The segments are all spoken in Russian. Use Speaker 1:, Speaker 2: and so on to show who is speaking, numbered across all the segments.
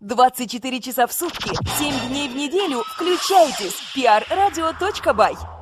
Speaker 1: 24 часа в сутки, 7 дней в неделю включайтесь. prradio.by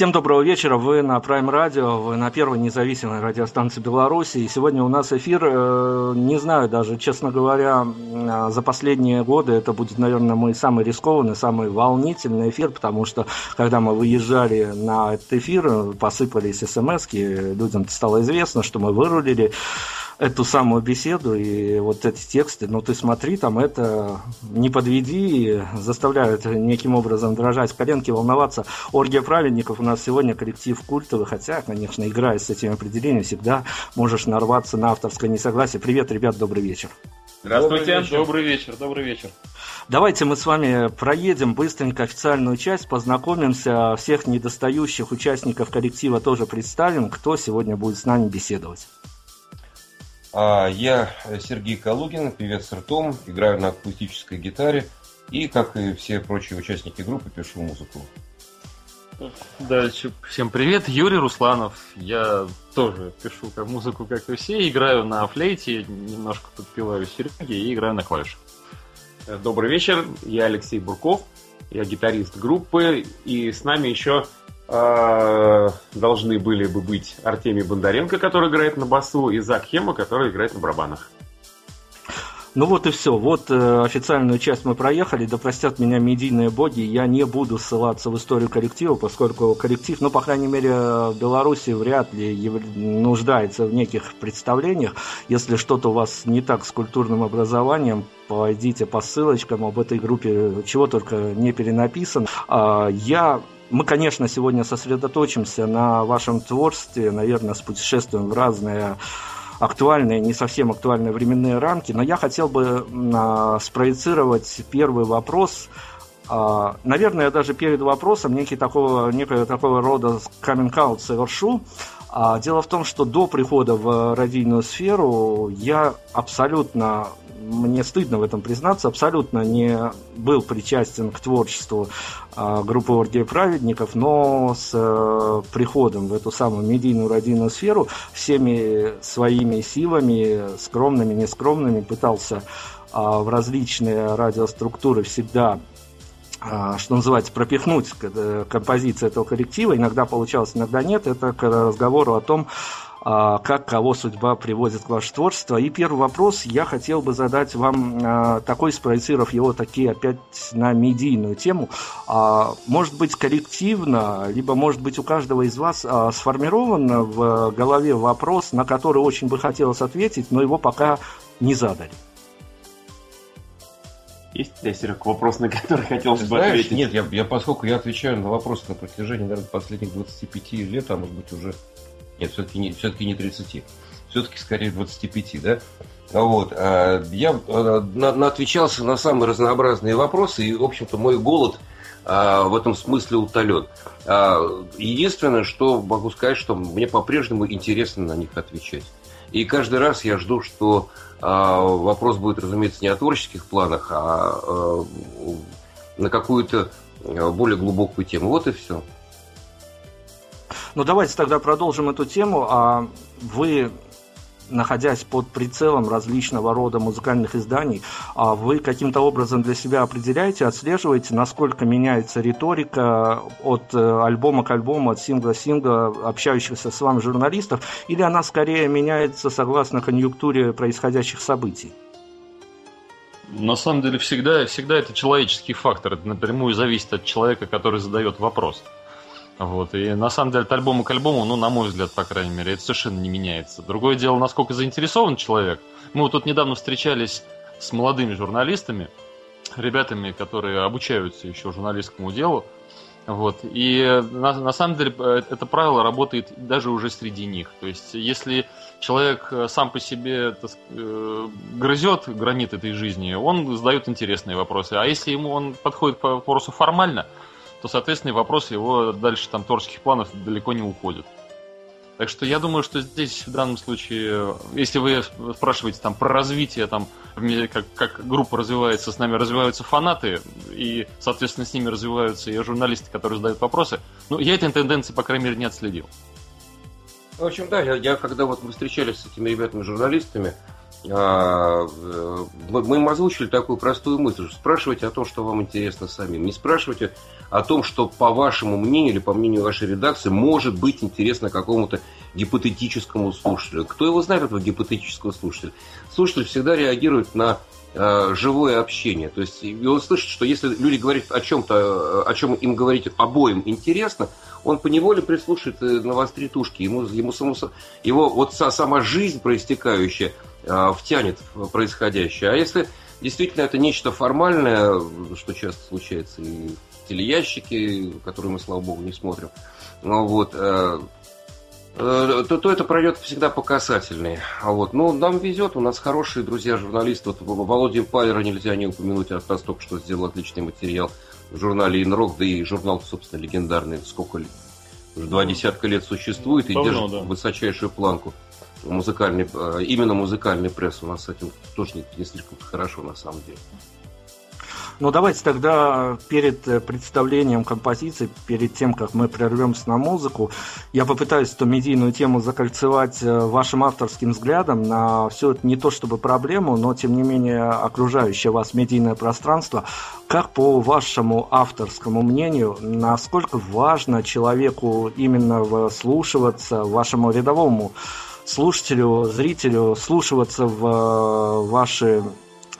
Speaker 2: Всем доброго вечера. Вы на Prime Radio, вы на первой независимой радиостанции Беларуси. И сегодня у нас эфир, э, не знаю даже, честно говоря, э, за последние годы это будет, наверное, мой самый рискованный, самый волнительный эфир, потому что когда мы выезжали на этот эфир, посыпались смс людям стало известно, что мы вырулили эту самую беседу и вот эти тексты, ну ты смотри, там это не подведи, заставляют неким образом дрожать коленки, волноваться. Оргия праведников у нас сегодня коллектив культовый, хотя, конечно, играя с этими определениями, всегда можешь нарваться на авторское несогласие. Привет, ребят, добрый вечер.
Speaker 3: Здравствуйте. Добрый вечер, добрый вечер.
Speaker 2: Давайте мы с вами проедем быстренько официальную часть, познакомимся, всех недостающих участников коллектива тоже представим, кто сегодня будет с нами беседовать.
Speaker 4: А, Я Сергей Калугин, певец ртом, играю на акустической гитаре и, как и все прочие участники группы, пишу музыку.
Speaker 3: Дальше. Всем привет, Юрий Русланов. Я тоже пишу как музыку, как и все. Играю на флейте, немножко подпеваю серьги и играю на клавишах.
Speaker 5: Добрый вечер, я Алексей Бурков, я гитарист группы, и с нами еще э, должны были бы быть Артемий Бондаренко, который играет на басу, и Зак Хема, который играет на барабанах.
Speaker 2: Ну вот и все. Вот э, официальную часть мы проехали. Да простят меня медийные боги. Я не буду ссылаться в историю коллектива, поскольку коллектив, ну, по крайней мере, в Беларуси вряд ли нуждается в неких представлениях. Если что-то у вас не так с культурным образованием, пойдите по ссылочкам об этой группе, чего только не перенаписано. А, я мы, конечно, сегодня сосредоточимся на вашем творчестве, наверное, с путешествием в разные актуальные, не совсем актуальные временные рамки, но я хотел бы а, спроецировать первый вопрос. А, наверное, я даже перед вопросом некий такого, некого такого рода каминг-аут совершу. А, дело в том, что до прихода в радийную сферу я абсолютно мне стыдно в этом признаться, абсолютно не был причастен к творчеству э, группы Оргия Праведников, но с э, приходом в эту самую медийную родийную сферу всеми своими силами, скромными, нескромными, пытался э, в различные радиоструктуры всегда что называется, пропихнуть композиции этого коллектива. Иногда получалось, иногда нет. Это к разговору о том, а, как кого судьба приводит к ваше творчество. И первый вопрос я хотел бы задать вам а, такой, спроецировав его такие опять на медийную тему. А, может быть, коллективно, либо, может быть, у каждого из вас сформирован в голове вопрос, на который очень бы хотелось ответить, но его пока не задали.
Speaker 5: Есть у тебя, Серег, вопрос, на который хотелось бы
Speaker 4: Знаешь,
Speaker 5: ответить?
Speaker 4: Нет, я, я поскольку я отвечаю на вопросы на протяжении, наверное, последних 25 лет, а может быть уже нет, все-таки не, все-таки не 30. Все-таки скорее 25, да? Вот. А, я а, отвечался на самые разнообразные вопросы, и, в общем-то, мой голод а, в этом смысле утолен. Единственное, что могу сказать, что мне по-прежнему интересно на них отвечать. И каждый раз я жду, что вопрос будет, разумеется, не о творческих планах, а на какую-то более глубокую тему. Вот и все.
Speaker 2: Ну, давайте тогда продолжим эту тему. А вы находясь под прицелом различного рода музыкальных изданий, а вы каким-то образом для себя определяете, отслеживаете, насколько меняется риторика от э, альбома к альбому, от сингла к сингла общающихся с вами журналистов, или она скорее меняется согласно конъюнктуре происходящих событий?
Speaker 3: На самом деле всегда, всегда это человеческий фактор. Это напрямую зависит от человека, который задает вопрос. Вот. И на самом деле от альбома к альбому, ну, на мой взгляд, по крайней мере, это совершенно не меняется. Другое дело, насколько заинтересован человек. Мы вот тут недавно встречались с молодыми журналистами, ребятами, которые обучаются еще журналистскому делу. Вот. И на, на самом деле э, это правило работает даже уже среди них. То есть, если человек э, сам по себе так, э, грызет гранит этой жизни, он задает интересные вопросы. А если ему он подходит по вопросу формально, то, соответственно, вопрос его дальше там творческих планов далеко не уходит. Так что я думаю, что здесь в данном случае, если вы спрашиваете там про развитие, там, как, как группа развивается, с нами развиваются фанаты, и, соответственно, с ними развиваются и журналисты, которые задают вопросы, ну, я этой тенденции, по крайней мере, не отследил.
Speaker 4: В общем, да, я, я когда вот мы встречались с этими ребятами-журналистами, мы им озвучили такую простую мысль. Спрашивайте о том, что вам интересно самим. Не спрашивайте о том, что по вашему мнению или по мнению вашей редакции может быть интересно какому-то гипотетическому слушателю. Кто его знает, этого гипотетического слушателя? Слушатель всегда реагирует на э, живое общение. То есть и он слышит, что если люди говорят о чем-то, о чем им говорить обоим интересно, он поневоле прислушает навострит ушки. Ему, ему само, его вот сама жизнь проистекающая – а, втянет в происходящее. А если действительно это нечто формальное, что часто случается и в которые мы, слава богу, не смотрим, ну, вот, э, э, то, то это пройдет всегда по касательной. А вот, ну, нам везет, у нас хорошие друзья-журналисты. Вот Володя Палера нельзя не упомянуть, от нас только что сделал отличный материал в журнале «Инрок», да и журнал, собственно, легендарный, сколько лет, уже два десятка лет существует и Давно, держит да. высочайшую планку музыкальный, э, именно музыкальный пресс у нас с этим тоже не, слишком хорошо на самом деле.
Speaker 2: Ну, давайте тогда перед э, представлением композиции, перед тем, как мы прервемся на музыку, я попытаюсь эту медийную тему закольцевать э, вашим авторским взглядом на все это не то чтобы проблему, но, тем не менее, окружающее вас медийное пространство. Как по вашему авторскому мнению, насколько важно человеку именно вслушиваться, вашему рядовому слушателю, зрителю, слушаться в э, ваши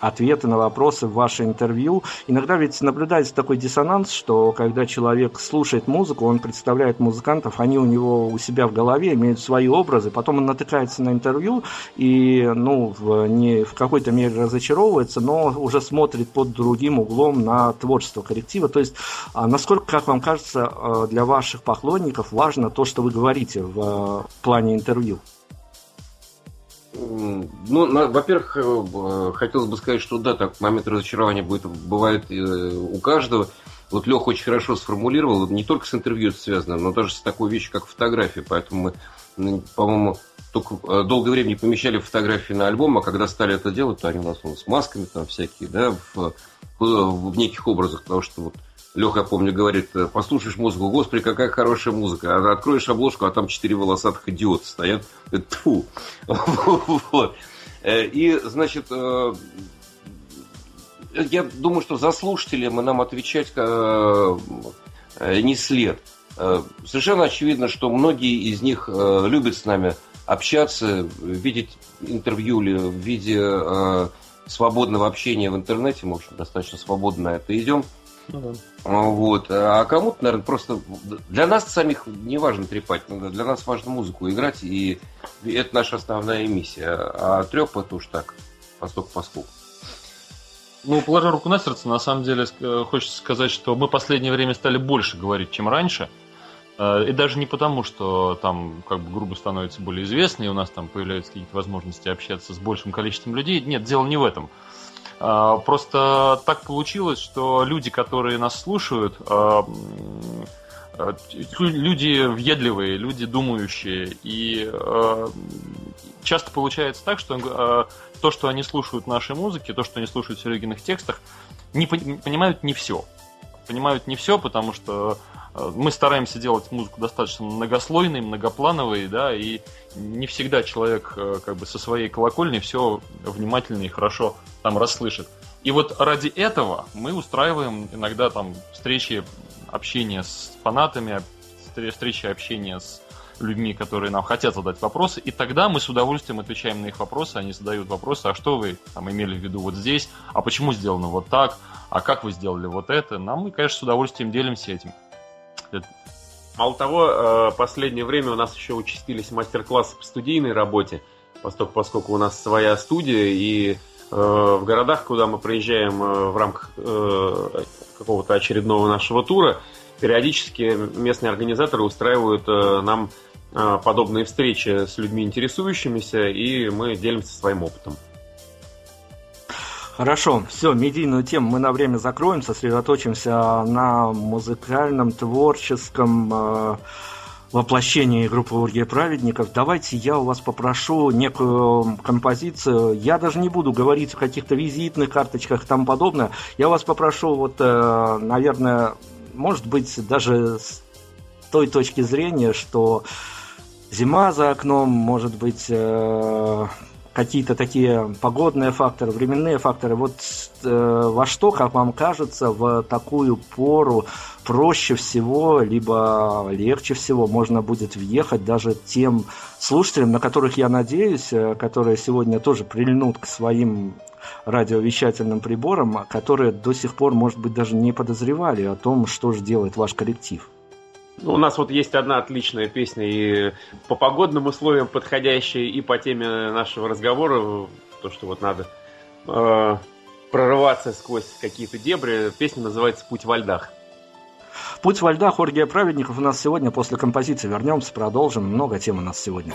Speaker 2: ответы на вопросы в ваше интервью. Иногда ведь наблюдается такой диссонанс, что когда человек слушает музыку, он представляет музыкантов, они у него у себя в голове имеют свои образы, потом он натыкается на интервью и, ну, в, не в какой-то мере разочаровывается, но уже смотрит под другим углом на творчество коллектива. То есть, а насколько, как вам кажется, э, для ваших поклонников важно то, что вы говорите в э, плане интервью?
Speaker 4: Ну, во-первых, э, хотелось бы сказать, что да, так момент разочарования будет, бывает э, у каждого. Вот Леха очень хорошо сформулировал, не только с интервью это связано, но даже с такой вещью, как фотография. Поэтому мы, по-моему, только э, долгое время не помещали фотографии на альбом, а когда стали это делать, то они у нас с масками там всякие, да, в, в, в неких образах, потому что вот Леха, помню, говорит, послушаешь музыку, господи, какая хорошая музыка. А откроешь обложку, а там четыре волосатых идиота стоят. Тьфу. Э, и, значит, э, я думаю, что за слушателям нам отвечать э, не след. Совершенно очевидно, что многие из них любят с нами общаться, видеть интервью или в виде свободного общения в интернете. Мы, в общем, достаточно свободно на это идем. Ну, да. Вот. А кому-то, наверное, просто для нас самих не важно трепать, для нас важно музыку играть, и это наша основная миссия. А треп это уж так, поступ поскуп.
Speaker 3: Ну, положа руку на сердце, на самом деле хочется сказать, что мы в последнее время стали больше говорить, чем раньше. Э, и даже не потому, что там как бы группа становится более известной, и у нас там появляются какие-то возможности общаться с большим количеством людей. Нет, дело не в этом. А, просто так получилось, что люди, которые нас слушают, а, а, люди въедливые, люди думающие. И часто получается так, что то, что они слушают нашей музыки, то, что они слушают в оригинальных текстах, не понимают не все. Понимают не все, потому что мы стараемся делать музыку достаточно многослойной, многоплановой, да, и не всегда человек э, как бы со своей колокольни все внимательно и хорошо там расслышит. И вот ради этого мы устраиваем иногда там встречи общения с фанатами, встречи общения с людьми, которые нам хотят задать вопросы, и тогда мы с удовольствием отвечаем на их вопросы, они задают вопросы, а что вы там имели в виду вот здесь, а почему сделано вот так, а как вы сделали вот это, нам мы, конечно, с удовольствием делимся этим.
Speaker 5: Мало того, э, последнее время у нас еще участились мастер-классы по студийной работе, поскольку, поскольку у нас своя студия, и э, в городах, куда мы приезжаем э, в рамках какого-то очередного нашего тура, периодически местные организаторы устраивают нам подобные встречи с людьми интересующимися, и мы делимся своим опытом.
Speaker 2: Хорошо, все, медийную тему мы на время закроем, сосредоточимся на музыкальном, творческом э, воплощении группы Оргия Праведников. Давайте я у вас попрошу некую композицию. Я даже не буду говорить о каких-то визитных карточках и тому подобное. Я вас попрошу, вот, э, наверное, может быть, даже с той точки зрения, что зима за окном, может быть, э, какие-то такие погодные факторы, временные факторы. Вот э, во что, как вам кажется, в такую пору проще всего, либо легче всего можно будет въехать даже тем слушателям, на которых я надеюсь, э, которые сегодня тоже прильнут к своим радиовещательным приборам, которые до сих пор, может быть, даже не подозревали о том, что же делает ваш коллектив.
Speaker 5: Ну, у нас вот есть одна отличная песня и по погодным условиям подходящая, и по теме нашего разговора, то, что вот надо э, прорываться сквозь какие-то дебри. Песня называется «Путь во льдах».
Speaker 2: «Путь во льдах» Оргия Праведников у нас сегодня после композиции. Вернемся, продолжим. Много тем у нас сегодня.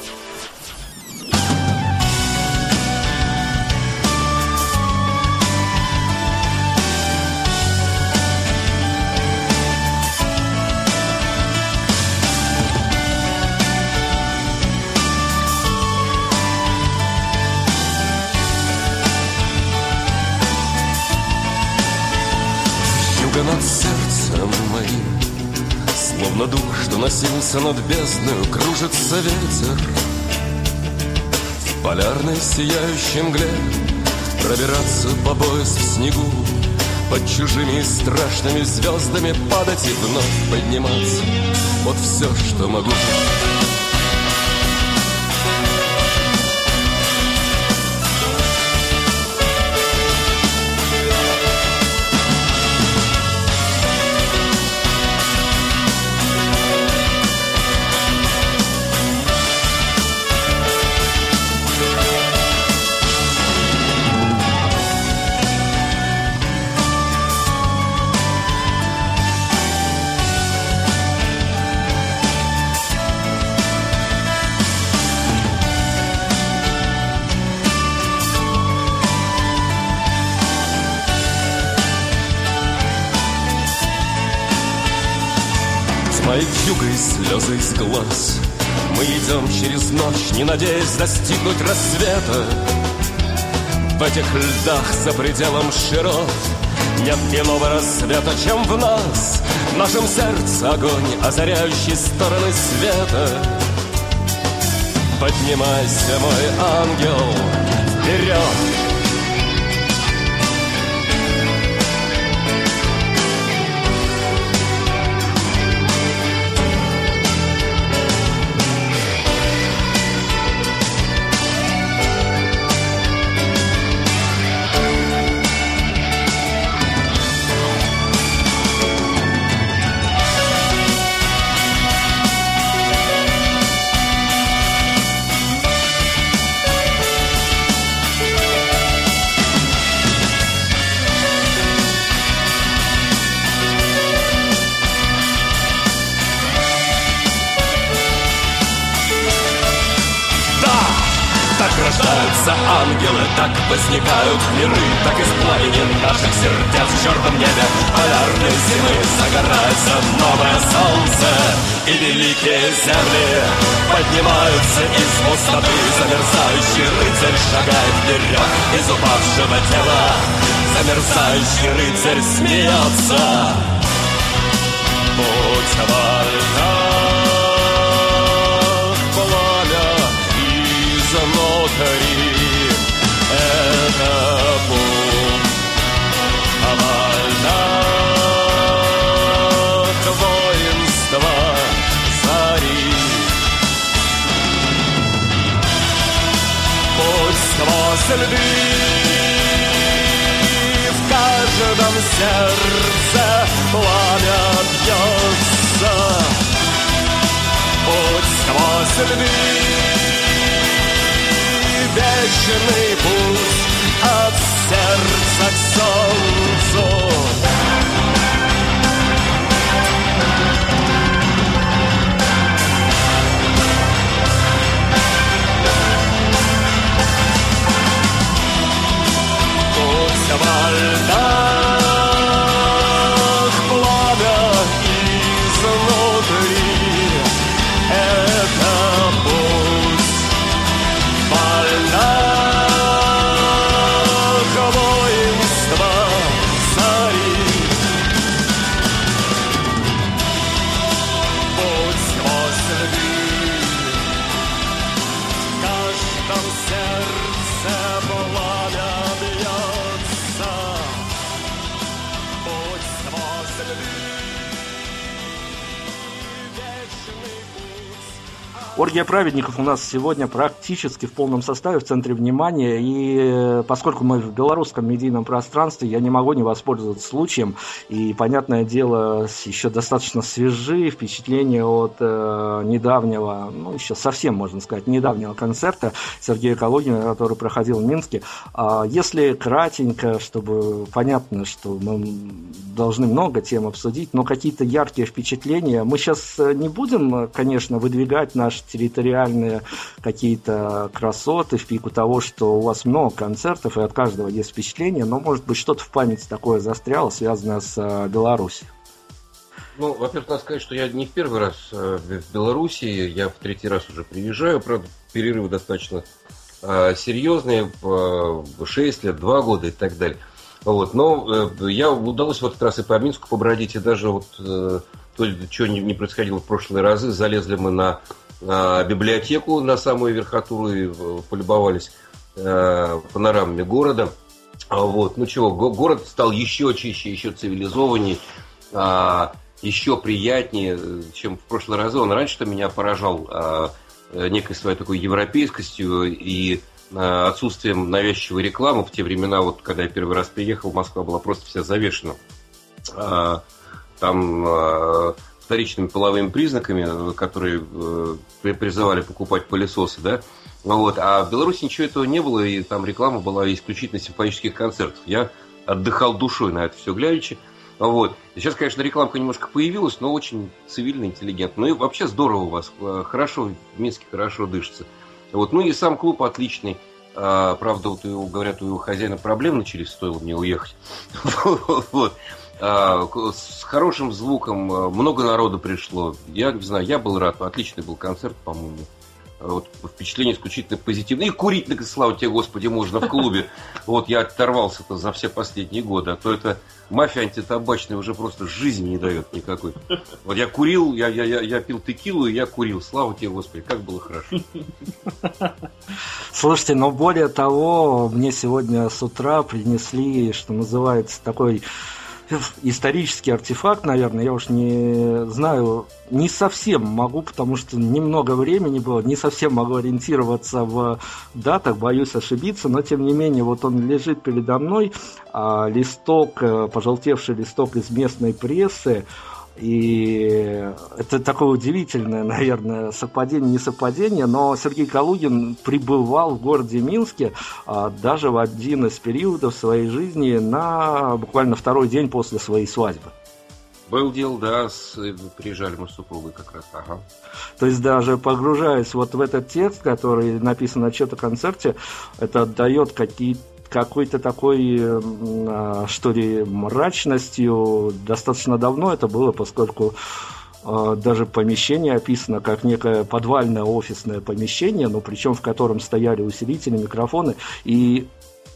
Speaker 1: Носился над бездною, кружится ветер. В полярной сияющей мгле Пробираться по пояс в снегу Под чужими страшными звездами Падать и вновь подниматься. Вот все, что могу слезы из глаз. Мы идем через ночь, не надеясь достигнуть рассвета. В этих льдах за пределом широт Нет иного рассвета, чем в нас. В нашем сердце огонь, озаряющий стороны света. Поднимайся, мой ангел, вперед! Так возникают миры, так из пламени наших сердец в черном небе полярной зимы загорается новое солнце, и великие земли поднимаются из пустоты. Замерзающий рыцарь шагает вперед из упавшего тела, замерзающий рыцарь смеется. Будь вольна. внутри Путь овальных воинства зари Пусть сквозь льды в каждом сердце пламя бьется. Путь сквозь льды вечный путь от сердца к солнцу.
Speaker 2: Праведников у нас сегодня практически в полном составе, в центре внимания. И э, поскольку мы в белорусском медийном пространстве, я не могу не воспользоваться случаем. И, понятное дело, еще достаточно свежие впечатления от э, недавнего, ну, еще совсем, можно сказать, недавнего концерта Сергея Калугина, который проходил в Минске. А если кратенько, чтобы понятно, что мы должны много тем обсудить, но какие-то яркие впечатления. Мы сейчас не будем, э, конечно, выдвигать наши территориальные какие-то красоты в пику того, что у вас много концертов, и от каждого есть впечатление, но, может быть, что-то в памяти такое застряло, связанное с э, Беларусью.
Speaker 4: Ну, во-первых, надо сказать, что я не в первый раз э, в Белоруссии, я в третий раз уже приезжаю, правда, перерывы достаточно э, серьезные, э, 6 лет, 2 года и так далее. Вот. Но я удалось в этот раз и по Минску побродить, и даже вот то, что не, происходило в прошлые разы. Залезли мы на библиотеку, на самую верхотуру и полюбовались э, панорамами города. А вот, ну чего, город стал еще чище, еще цивилизованнее, а, еще приятнее, чем в прошлый раз. Он раньше-то меня поражал а, некой своей такой европейскостью и отсутствием навязчивой рекламы. В те времена, вот когда я первый раз приехал, Москва была просто вся завешена. Там вторичными половыми признаками, которые э, призывали покупать пылесосы, да, вот. А в Беларуси ничего этого не было, и там реклама была исключительно симфонических концертов. Я отдыхал душой на это все глядячи. Вот. Сейчас, конечно, рекламка немножко появилась, но очень цивильно, интеллигентно. Ну и вообще здорово у вас. Э, хорошо, в Минске хорошо дышится. Вот. Ну и сам клуб отличный. А, правда, вот его, говорят, у его хозяина проблем начались, стоило мне уехать. Вот. А, с хорошим звуком, э, много народу пришло. Я не знаю, я был рад. Отличный был концерт, по-моему вот, впечатление исключительно позитивное. И курить, так слава тебе, Господи, можно в клубе. Вот я оторвался-то за все последние годы. А то это мафия антитабачная уже просто жизни не дает никакой. Вот я курил, я, я, я, я пил текилу, и я курил. Слава тебе, Господи, как было хорошо.
Speaker 2: Слушайте, но более того, мне сегодня с утра принесли, что называется, такой исторический артефакт, наверное, я уж не знаю, не совсем могу, потому что немного времени было, не совсем могу ориентироваться в датах, боюсь ошибиться, но тем не менее, вот он лежит передо мной, а, листок, э, пожелтевший листок из местной прессы, и это такое удивительное, наверное, совпадение, не совпадение, но Сергей Калугин пребывал в городе Минске а, даже в один из периодов своей жизни на буквально второй день после своей свадьбы.
Speaker 4: Был дел, да, с, приезжали мы с супругой как раз, ага.
Speaker 2: То есть даже погружаясь вот в этот текст, который написан на чьем-то концерте, это отдает какие-то какой-то такой, а, что ли, мрачностью. Достаточно давно это было, поскольку а, даже помещение описано как некое подвальное офисное помещение, но причем в котором стояли усилители, микрофоны. И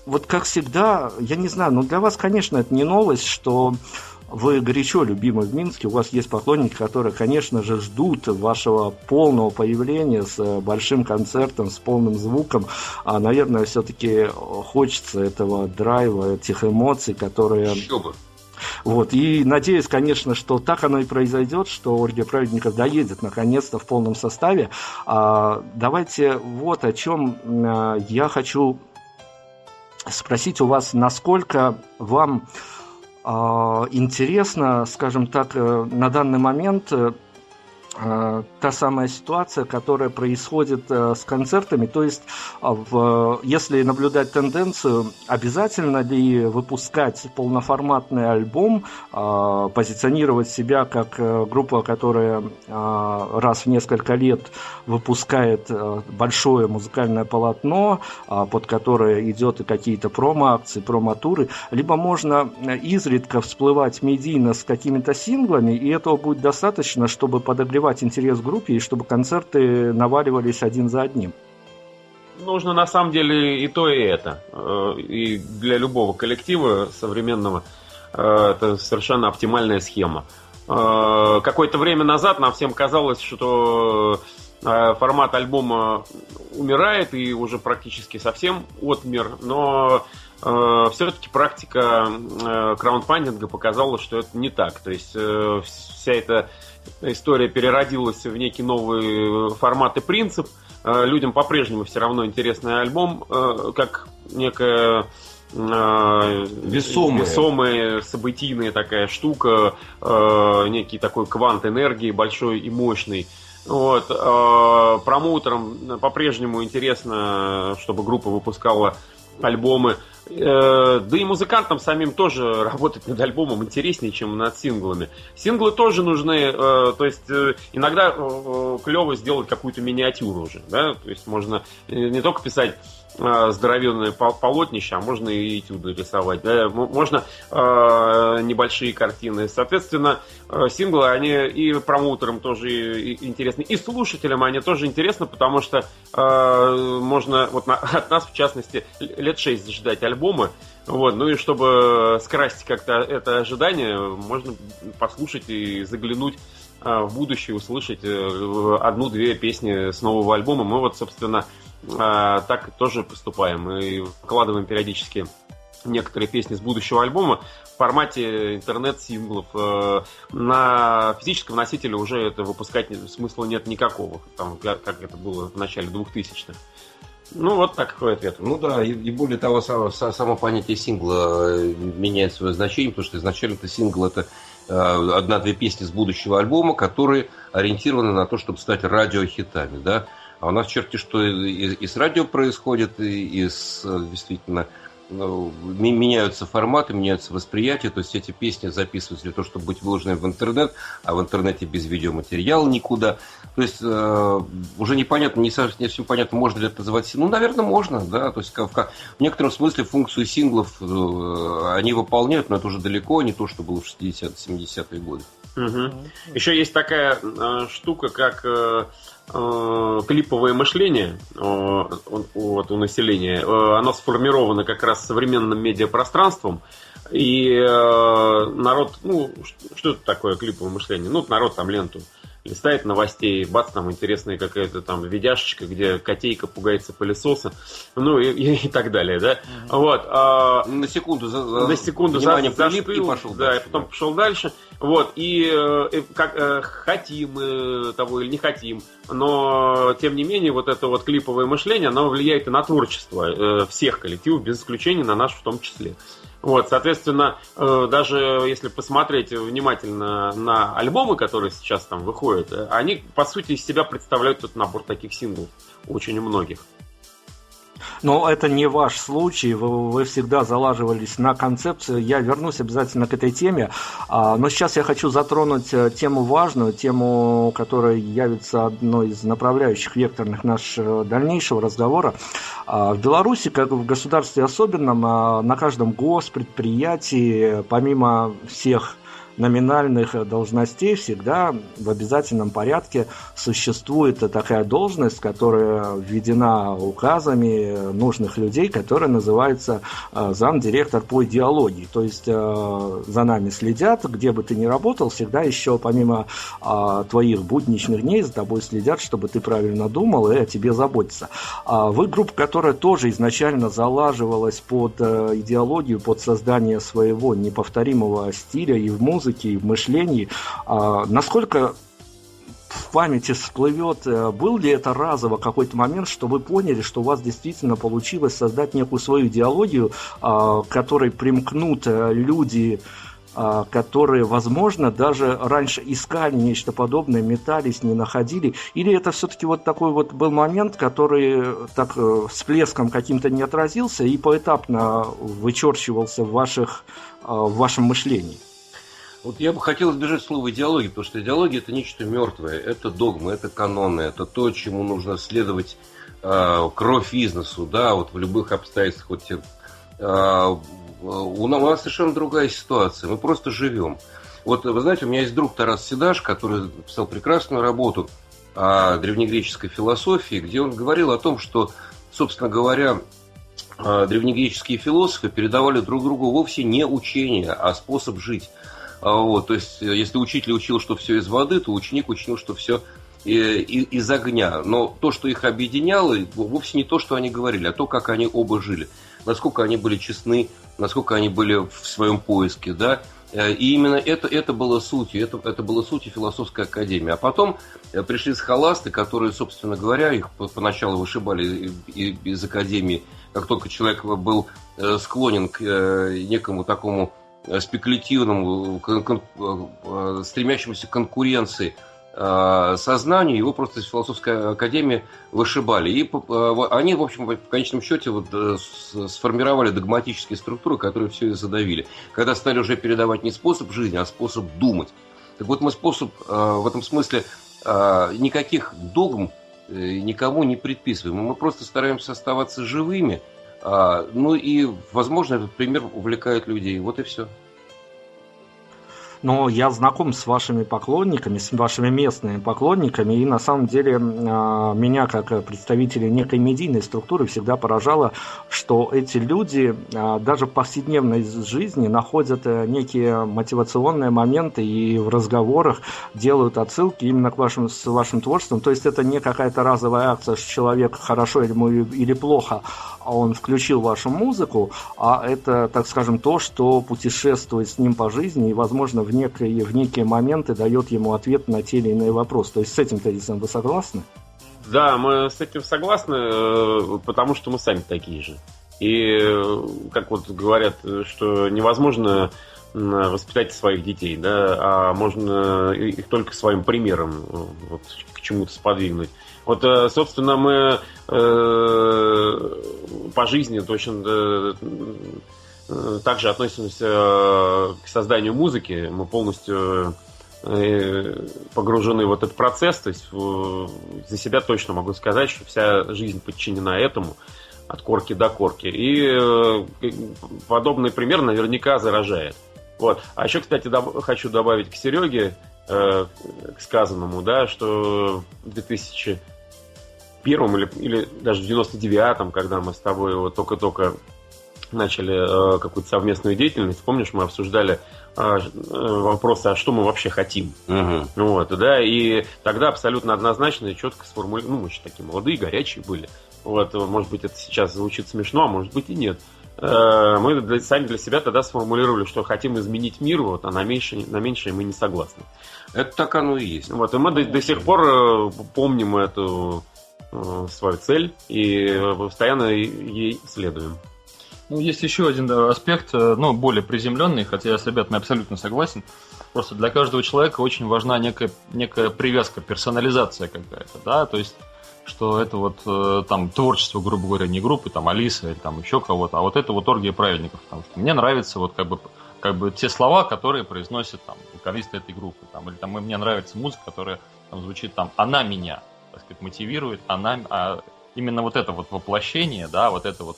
Speaker 2: вот как всегда, я не знаю, но для вас, конечно, это не новость, что вы горячо любимы в Минске, у вас есть поклонники, которые, конечно же, ждут вашего полного появления с э, большим концертом, с полным звуком. А, наверное, все-таки хочется этого драйва, этих эмоций, которые...
Speaker 4: Еще бы.
Speaker 2: Вот. И надеюсь, конечно, что так оно и произойдет, что Оргия Праведников доедет наконец-то в полном составе. А, давайте вот о чем а, я хочу спросить у вас, насколько вам а, интересно, скажем так, э, на данный момент Э, та самая ситуация, которая происходит э, с концертами. То есть, а, в, если наблюдать тенденцию, обязательно ли выпускать полноформатный альбом, э, позиционировать себя как группа, которая раз в несколько лет выпускает большое музыкальное полотно, под которое идет и какие-то промо-акции, промо-туры, либо можно изредка всплывать медийно с какими-то синглами, и этого будет достаточно, чтобы подогревать подогревать интерес группе и чтобы концерты наваливались один за одним?
Speaker 5: Нужно на самом деле и то, и это. Э, и для любого коллектива современного э, это совершенно оптимальная схема. Э, какое-то время назад нам всем казалось, что формат альбома умирает и уже практически совсем отмер, но все-таки практика краундфандинга показала, что это не так. То есть вся эта история переродилась в некий новый формат и принцип. Э, людям по-прежнему все равно интересный альбом, э, как некая
Speaker 4: э, весомая.
Speaker 5: весомая, событийная такая штука, некий такой квант энергии большой и мощный. Вот, промоутерам по-прежнему интересно, чтобы группа выпускала альбомы Э, да и музыкантам самим тоже работать над альбомом интереснее, чем над синглами. Синглы тоже нужны, э, то есть э, иногда клево сделать какую-то миниатюру уже, да, то есть можно не только писать э, здоровенное полотнище, а можно и этюды рисовать. Да? Можно э, небольшие картины. Соответственно, э, синглы, они и промоутерам тоже интересны, и слушателям они тоже интересны, потому что э, можно, вот на, от нас, в частности, лет 6 ждать альбом альбомы. Вот, ну и чтобы скрасить как-то это ожидание, можно послушать и заглянуть а, в будущее, услышать э, одну-две песни с нового альбома. Мы вот, собственно, а, так тоже поступаем и вкладываем периодически некоторые песни с будущего альбома в формате интернет-синглов. Э, на физическом носителе уже это выпускать смысла нет никакого, там, как это было в начале 2000-х. Ну, вот такой ответ.
Speaker 4: Ну да, и, и более того, само, само понятие сингла э, меняет свое значение, потому что изначально это сингл это э, одна-две песни с будущего альбома, которые ориентированы на то, чтобы стать радиохитами, да. А у нас черти что и, и с радио происходит, и, и с действительно ну, меняются форматы, меняются восприятия, то есть эти песни записываются для того, чтобы быть выложены в интернет, а в интернете без видеоматериала никуда. То есть э, уже непонятно, не совсем понятно, можно ли это называть Ну, наверное, можно, да. То есть в, в некотором смысле функцию синглов э, они выполняют, но это уже далеко не то, что было в 60-70-е годы.
Speaker 5: Угу. Еще есть такая э, штука, как э, э, клиповое мышление э, вот, у населения. Э, оно сформировано как раз современным медиапространством. И э, народ, ну, что это такое клиповое мышление? Ну, народ там ленту листает новостей, бац, там интересная какая-то там видяшечка, где котейка пугается пылесоса, ну и, и, и так далее, да. Mm-hmm. Вот. А,
Speaker 4: на секунду, за,
Speaker 5: на секунду
Speaker 4: за, застыл, и пошел
Speaker 5: да, дальше. и потом да. пошел дальше. Вот, и, э, как э, хотим мы того или не хотим, но тем не менее вот это вот клиповое мышление, оно влияет и на творчество э, всех коллективов, без исключения на наш в том числе. Вот, соответственно, э, даже если посмотреть внимательно на альбомы, которые сейчас там выходят, э, они, по сути, из себя представляют этот набор таких синглов. Очень у многих.
Speaker 2: Но это не ваш случай, вы, вы всегда залаживались на концепцию. Я вернусь обязательно к этой теме. А, но сейчас я хочу затронуть э, тему важную, тему, которая явится одной из направляющих векторных нашего дальнейшего разговора. А, в Беларуси, как в государстве особенном, а, на каждом госпредприятии, помимо всех номинальных должностей всегда в обязательном порядке существует такая должность, которая введена указами нужных людей, которая называется э, замдиректор по идеологии. То есть э, за нами следят, где бы ты ни работал, всегда еще помимо э, твоих будничных дней за тобой следят, чтобы ты правильно думал и о тебе заботиться. А вы группа, которая тоже изначально залаживалась под идеологию, под создание своего неповторимого стиля и в музыке, музыке и в мышлении. А, насколько в памяти всплывет, э, был ли это разово какой-то момент, что вы поняли, что у вас действительно получилось создать некую свою идеологию, а, которой примкнут э, люди, а, которые, возможно, даже раньше искали нечто подобное, метались, не находили? Или это все-таки вот такой вот был момент, который так э, всплеском каким-то не отразился и поэтапно вычерчивался в, ваших, в вашем мышлении?
Speaker 4: Вот я бы хотел избежать слова идеологии, потому что идеология это нечто мертвое, это догмы, это каноны, это то, чему нужно следовать э, кровь из носу, да, вот в любых обстоятельствах. Вот, э, у нас совершенно другая ситуация, мы просто живем. Вот вы знаете, у меня есть друг Тарас Седаш, который написал прекрасную работу о древнегреческой философии, где он говорил о том, что, собственно говоря, древнегреческие философы передавали друг другу вовсе не учение, а способ жить. А, вот, то есть, э, если учитель учил, что все из воды, то ученик учил, что все из огня. Но то, что их объединяло, вовсе не то, что они говорили, а то, как они оба жили. Насколько они были честны, насколько они были в своем поиске, да. Э, и именно это, это было сутью, это, это было сутью философской академии. А потом э, пришли схоласты, которые, собственно говоря, их поначалу вышибали из академии, как только человек был склонен к некому такому Э, спекулятивному, э, стремящемуся к конкуренции э, сознанию, его просто из философской академии вышибали. И они, в общем, в конечном счете вот сформировали догматические структуры, которые все и задавили. Когда стали уже передавать не способ жизни, а способ думать. Так вот, мы способ в этом смысле никаких догм никому не предписываем. Мы просто стараемся оставаться живыми – а, ну и, возможно, этот пример увлекает людей. Вот и все.
Speaker 2: но я знаком с вашими поклонниками, с вашими местными поклонниками, и на самом деле а, меня, как представителя некой медийной структуры, всегда поражало, что эти люди а, даже в повседневной жизни находят э, некие мотивационные моменты и в разговорах делают отсылки именно к вашим, с вашим творчеством. То есть это не какая-то разовая акция, что человек хорошо ему или плохо, он включил вашу музыку, а это, так скажем, то, что путешествует с ним по жизни и, возможно, в некие, в некие моменты дает ему ответ на те или иные вопросы. То есть с этим тезисом вы согласны?
Speaker 5: Да, мы с этим согласны, э, потому что мы сами такие же. И, э, как вот говорят, что невозможно воспитать своих детей, да, а можно их только своим примером э, вот, к чему-то сподвигнуть. Вот, собственно, мы э, по жизни точно э, также относимся к созданию музыки. Мы полностью Э, погружены в этот процесс, то есть за себя точно могу сказать, что вся жизнь подчинена этому от корки до корки. И э, подобный пример наверняка заражает. Вот. А еще, кстати, доб- хочу добавить к Сереге, э, к сказанному, да, что в 2001 или, или даже в 99-м, когда мы с тобой вот только-только начали э, какую-то совместную деятельность, помнишь, мы обсуждали а, э, вопросы, а что мы вообще хотим. Угу. Вот, да, и тогда абсолютно однозначно и четко сформулировали, ну, мы еще такие молодые, горячие были. Вот, может быть, это сейчас звучит смешно, а может быть и нет. Э, мы для, сами для себя тогда сформулировали, что хотим изменить мир, вот, а на меньшее, на меньшее мы не согласны.
Speaker 4: Это так оно и есть.
Speaker 5: Вот, и мы до, до сих пор э, помним эту свою цель и постоянно ей следуем.
Speaker 3: Ну, есть еще один аспект, э, ну, более приземленный, хотя я с ребятами абсолютно согласен. Просто для каждого человека очень важна некая, некая привязка, персонализация какая-то, да, то есть что это вот э, там творчество, грубо говоря, не группы, там Алиса или там еще кого-то, а вот это вот оргия праведников, потому что мне нравятся вот как бы как бы те слова, которые произносят там вокалисты этой группы, там, или там мне нравится музыка, которая там звучит там «она меня», так сказать, мотивирует, она, а именно вот это вот воплощение, да, вот это вот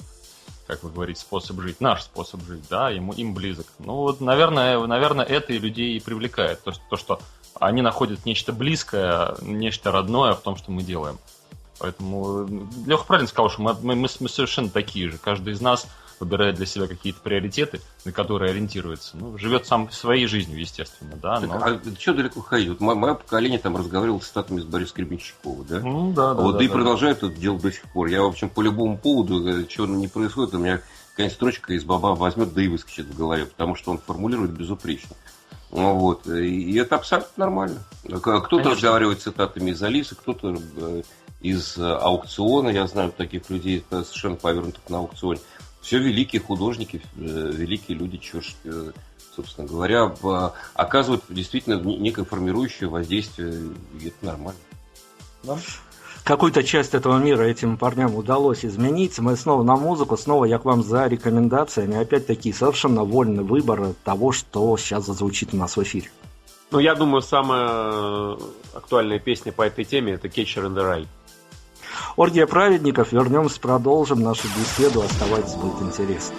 Speaker 3: как вы говорите, способ жить, наш способ жить, да, ему, им близок. Ну, вот, наверное, наверное, это и людей и привлекает. То, что, то, что они находят нечто близкое, нечто родное в том, что мы делаем. Поэтому Леха правильно сказал, что мы, мы, мы совершенно такие же. Каждый из нас выбирает для себя какие-то приоритеты, на которые ориентируется. Ну, живет сам своей жизнью, естественно, да.
Speaker 4: Так, но... А что далеко ходить? Вот мое поколение там разговаривало с статами с Борисом Гребенщиковым, да?
Speaker 3: Ну, да, да.
Speaker 4: Вот
Speaker 3: да,
Speaker 4: да, и
Speaker 3: да.
Speaker 4: продолжает это делать до сих пор. Я, в общем, по любому поводу, э, чего не происходит, у меня какая-нибудь строчка из баба возьмет, да и выскочит в голове, потому что он формулирует безупречно. Ну, вот. И это абсолютно нормально. Кто-то разговаривает цитатами из Алисы, кто-то э, из аукциона. Я знаю таких людей, совершенно повернутых на аукционе все великие художники, э, великие люди, чего ж, э, собственно говоря, оказывают действительно некое формирующее воздействие, и это нормально.
Speaker 2: Да? Какую-то часть этого мира этим парням удалось изменить. Мы снова на музыку, снова я к вам за рекомендациями. Опять-таки, совершенно вольный выбор того, что сейчас зазвучит у нас в эфире.
Speaker 5: Ну, я думаю, самая актуальная песня по этой теме это Catcher in the Rye.
Speaker 2: Оргия праведников. Вернемся, продолжим нашу беседу. Оставайтесь, будет интересно.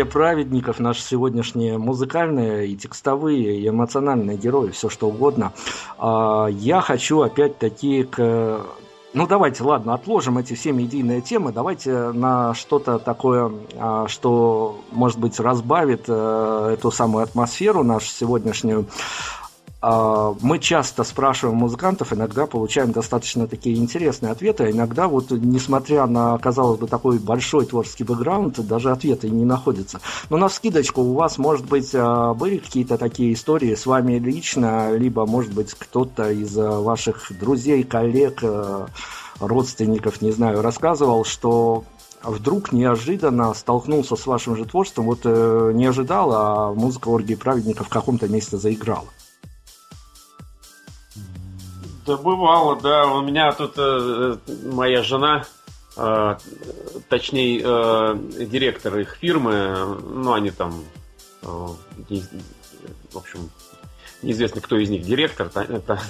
Speaker 2: Оргия праведников, наши сегодняшние музыкальные и текстовые, и эмоциональные герои, все что угодно. А, Я хочу опять-таки к... Ну давайте, ладно, отложим эти все медийные темы, давайте на что-то такое, а, что, может быть, разбавит э, эту самую атмосферу нашу сегодняшнюю. А, Мы часто спрашиваем музыкантов, иногда получаем достаточно такие интересные ответы, а иногда вот, несмотря на, казалось бы, такой большой творческий бэкграунд, даже ответы не находятся. Но на скидочку у вас, может быть, а, были какие-то такие истории с вами лично, либо, может быть, кто-то из ваших друзей, коллег, родственников, не знаю, рассказывал, что вдруг неожиданно столкнулся с вашим же творчеством, вот э, не ожидал, а музыка Оргии Праведников в каком-то месте заиграла.
Speaker 5: Да бывало, да. У меня тут э, моя жена, э, точнее, э, директор их фирмы, ну, они там, э, не- в общем, неизвестно, кто из них директор, Та-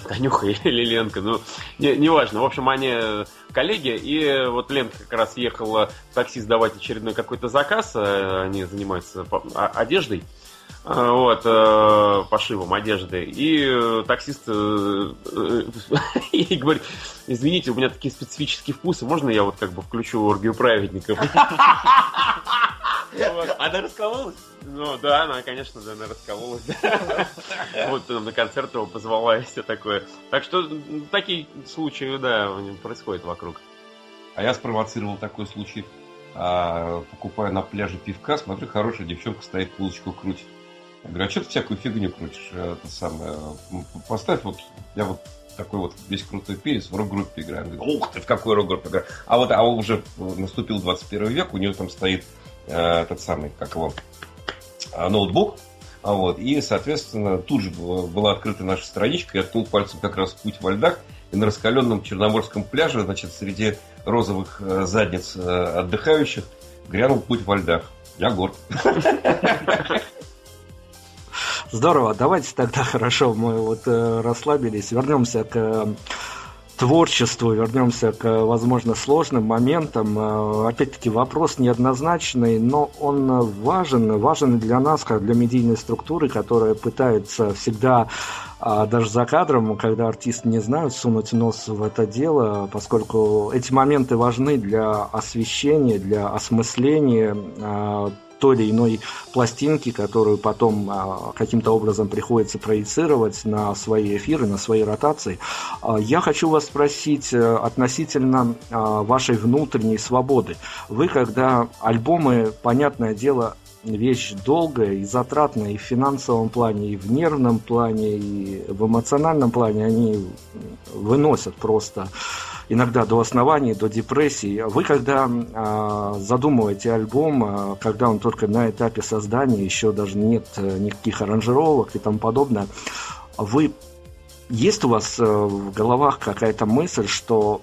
Speaker 5: Танюха или Ленка, ну, не- неважно. В общем, они коллеги, и вот Ленка как раз ехала в такси сдавать очередной какой-то заказ, э, они занимаются а- одеждой. А, Вот, э, пошивом одежды. И э, таксист э, э, говорит, извините, у меня такие специфические вкусы, можно я вот как бы включу оргию праведников?
Speaker 4: Она раскололась?
Speaker 5: Ну да, она, конечно, да, она раскололась. Вот потом на концерт его позвала и все такое. Так что такие случаи, да, происходят вокруг.
Speaker 4: А я спровоцировал такой случай. А, покупаю на пляже пивка, смотрю, хорошая девчонка стоит, булочку крутит. Говорю, а что ты всякую фигню крутишь? Это самое, поставь вот, я вот такой вот весь крутой перец в рок-группе играю. Он ух ты, в какой рок-группе играю. А вот а уже наступил 21 век, у него там стоит э, этот самый, как его, э, ноутбук, а вот, и, соответственно, тут же была открыта наша страничка, я ткнул пальцем как раз путь во льдах, и на раскаленном Черноморском пляже, значит, среди розовых э, задниц э, отдыхающих грянул путь во льдах. Я горд.
Speaker 2: Здорово, давайте тогда хорошо, мы вот э, расслабились, вернемся к э, творчеству, вернемся к, возможно, сложным моментам. Э, опять-таки вопрос неоднозначный, но он важен, важен для нас, как для медийной структуры, которая пытается всегда а даже за кадром, когда артисты не знают, сунуть нос в это дело, поскольку эти моменты важны для освещения, для осмысления а, той или иной пластинки, которую потом а, каким-то образом приходится проецировать на свои эфиры, на свои ротации. А, я хочу вас спросить э, относительно а, вашей внутренней свободы. Вы, когда альбомы, понятное дело, вещь долгая и затратная и в финансовом плане, и в нервном плане, и в эмоциональном плане, они выносят просто иногда до оснований, до депрессии. Вы когда э, задумываете альбом, э, когда он только на этапе создания, еще даже нет э, никаких аранжировок и тому подобное, вы есть у вас э, в головах какая-то мысль, что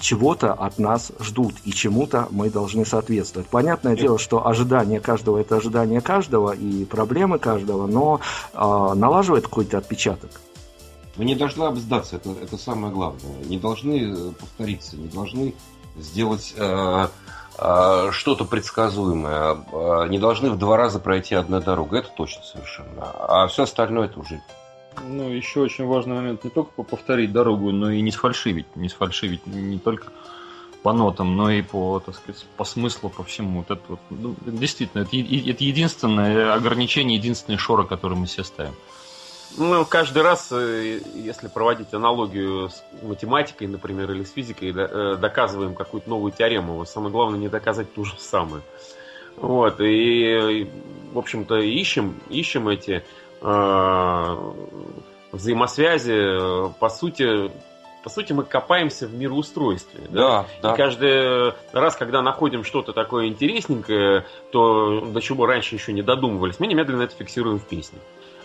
Speaker 2: чего-то от нас ждут и чему-то мы должны соответствовать. Понятное дело, что ожидание каждого это ожидание каждого и проблемы каждого, но э, налаживает какой-то отпечаток.
Speaker 4: Вы не должны обсдаться, это, это самое главное. Не должны э, повториться, не должны сделать э, э, что-то предсказуемое, э, не должны в два раза пройти одна дорога. Это точно совершенно. А все остальное это уже
Speaker 3: ну, еще очень важный момент не только повторить дорогу, но и не сфальшивить. Не сфальшивить не только по нотам, но и по, так сказать, по смыслу, по всему. Вот это вот, ну, действительно, это, это единственное ограничение, единственный шора, который мы себе ставим.
Speaker 5: Ну, каждый раз, э, если проводить аналогию с математикой, например, или с физикой, э, доказываем какую-то новую теорему. Самое главное не доказать ту же самую. Вот, и, в общем-то, ищем, ищем эти э, взаимосвязи. По сути, по сути, мы копаемся в мироустройстве. Да, да. И каждый раз, когда находим что-то такое интересненькое, то до чего раньше еще не додумывались, мы немедленно это фиксируем в песне.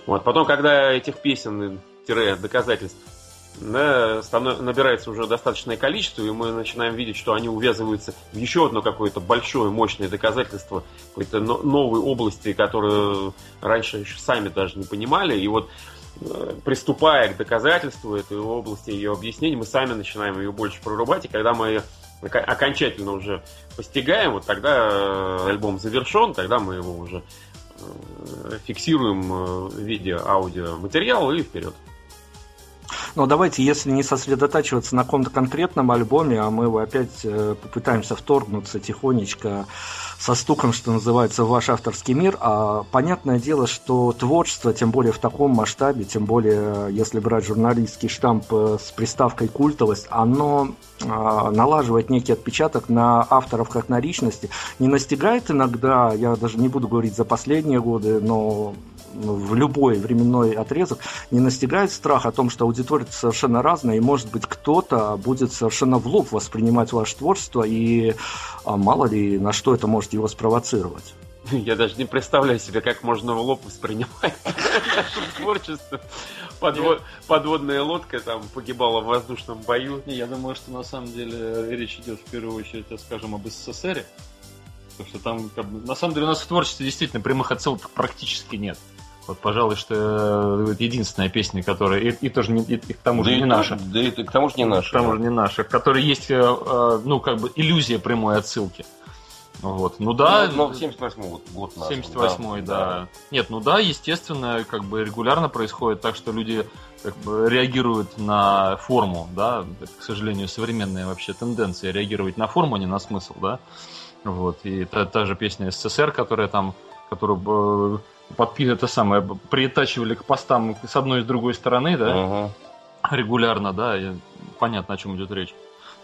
Speaker 5: Вот. Потом, когда этих песен-доказательств да, набирается уже достаточное количество, и мы начинаем видеть, что они увязываются в еще одно какое-то большое, мощное доказательство какой-то новой области, которую раньше еще сами даже не понимали. И вот э, приступая к доказательству этой области, ее объяснений, мы сами начинаем ее больше прорубать, и когда мы окончательно уже постигаем, вот тогда э, альбом завершен, тогда мы его уже фиксируем э, видео, аудио материал и вперед.
Speaker 2: Но давайте, если не сосредотачиваться на каком-то конкретном альбоме, а мы его опять э, попытаемся вторгнуться тихонечко со стуком, что называется, в ваш авторский мир. А понятное дело, что творчество, тем более в таком масштабе, тем более если брать журналистский штамп э, с приставкой культовость, оно а, налаживает некий отпечаток на авторов как на личности. Не настигает иногда, я даже не буду говорить за последние годы, но в любой временной отрезок не настигает страх о том, что аудитория совершенно разная, и, может быть, кто-то будет совершенно в лоб воспринимать ваше творчество, и а, мало ли на что это может его спровоцировать.
Speaker 5: Я даже не представляю себе, как можно в лоб воспринимать творчество. Подвод, подводная лодка там погибала в воздушном бою.
Speaker 3: Не, я думаю, что на самом деле речь идет в первую очередь, скажем, об СССР. Потому что там, как бы, на самом деле, у нас в творчестве действительно прямых отсылок практически нет. Вот, пожалуй, что э, это единственная песня, которая и, и тоже не, и, и к тому же да не наша.
Speaker 4: Да и к тому же не наша.
Speaker 3: К тому же не наша, в которой есть, э, э, ну, как бы иллюзия прямой отсылки. Вот. Ну да.
Speaker 4: Но, но 78 год, год
Speaker 3: наш. 78 да, да. да. Нет, ну да, естественно, как бы регулярно происходит так, что люди как бы реагируют на форму, да. Это, к сожалению, современная вообще тенденция реагировать на форму, а не на смысл, да. Вот. И та, та же песня СССР, которая там, которую подпи это самое, приотачивали к постам с одной и с другой стороны, да, uh-huh. регулярно, да, и понятно, о чем идет речь.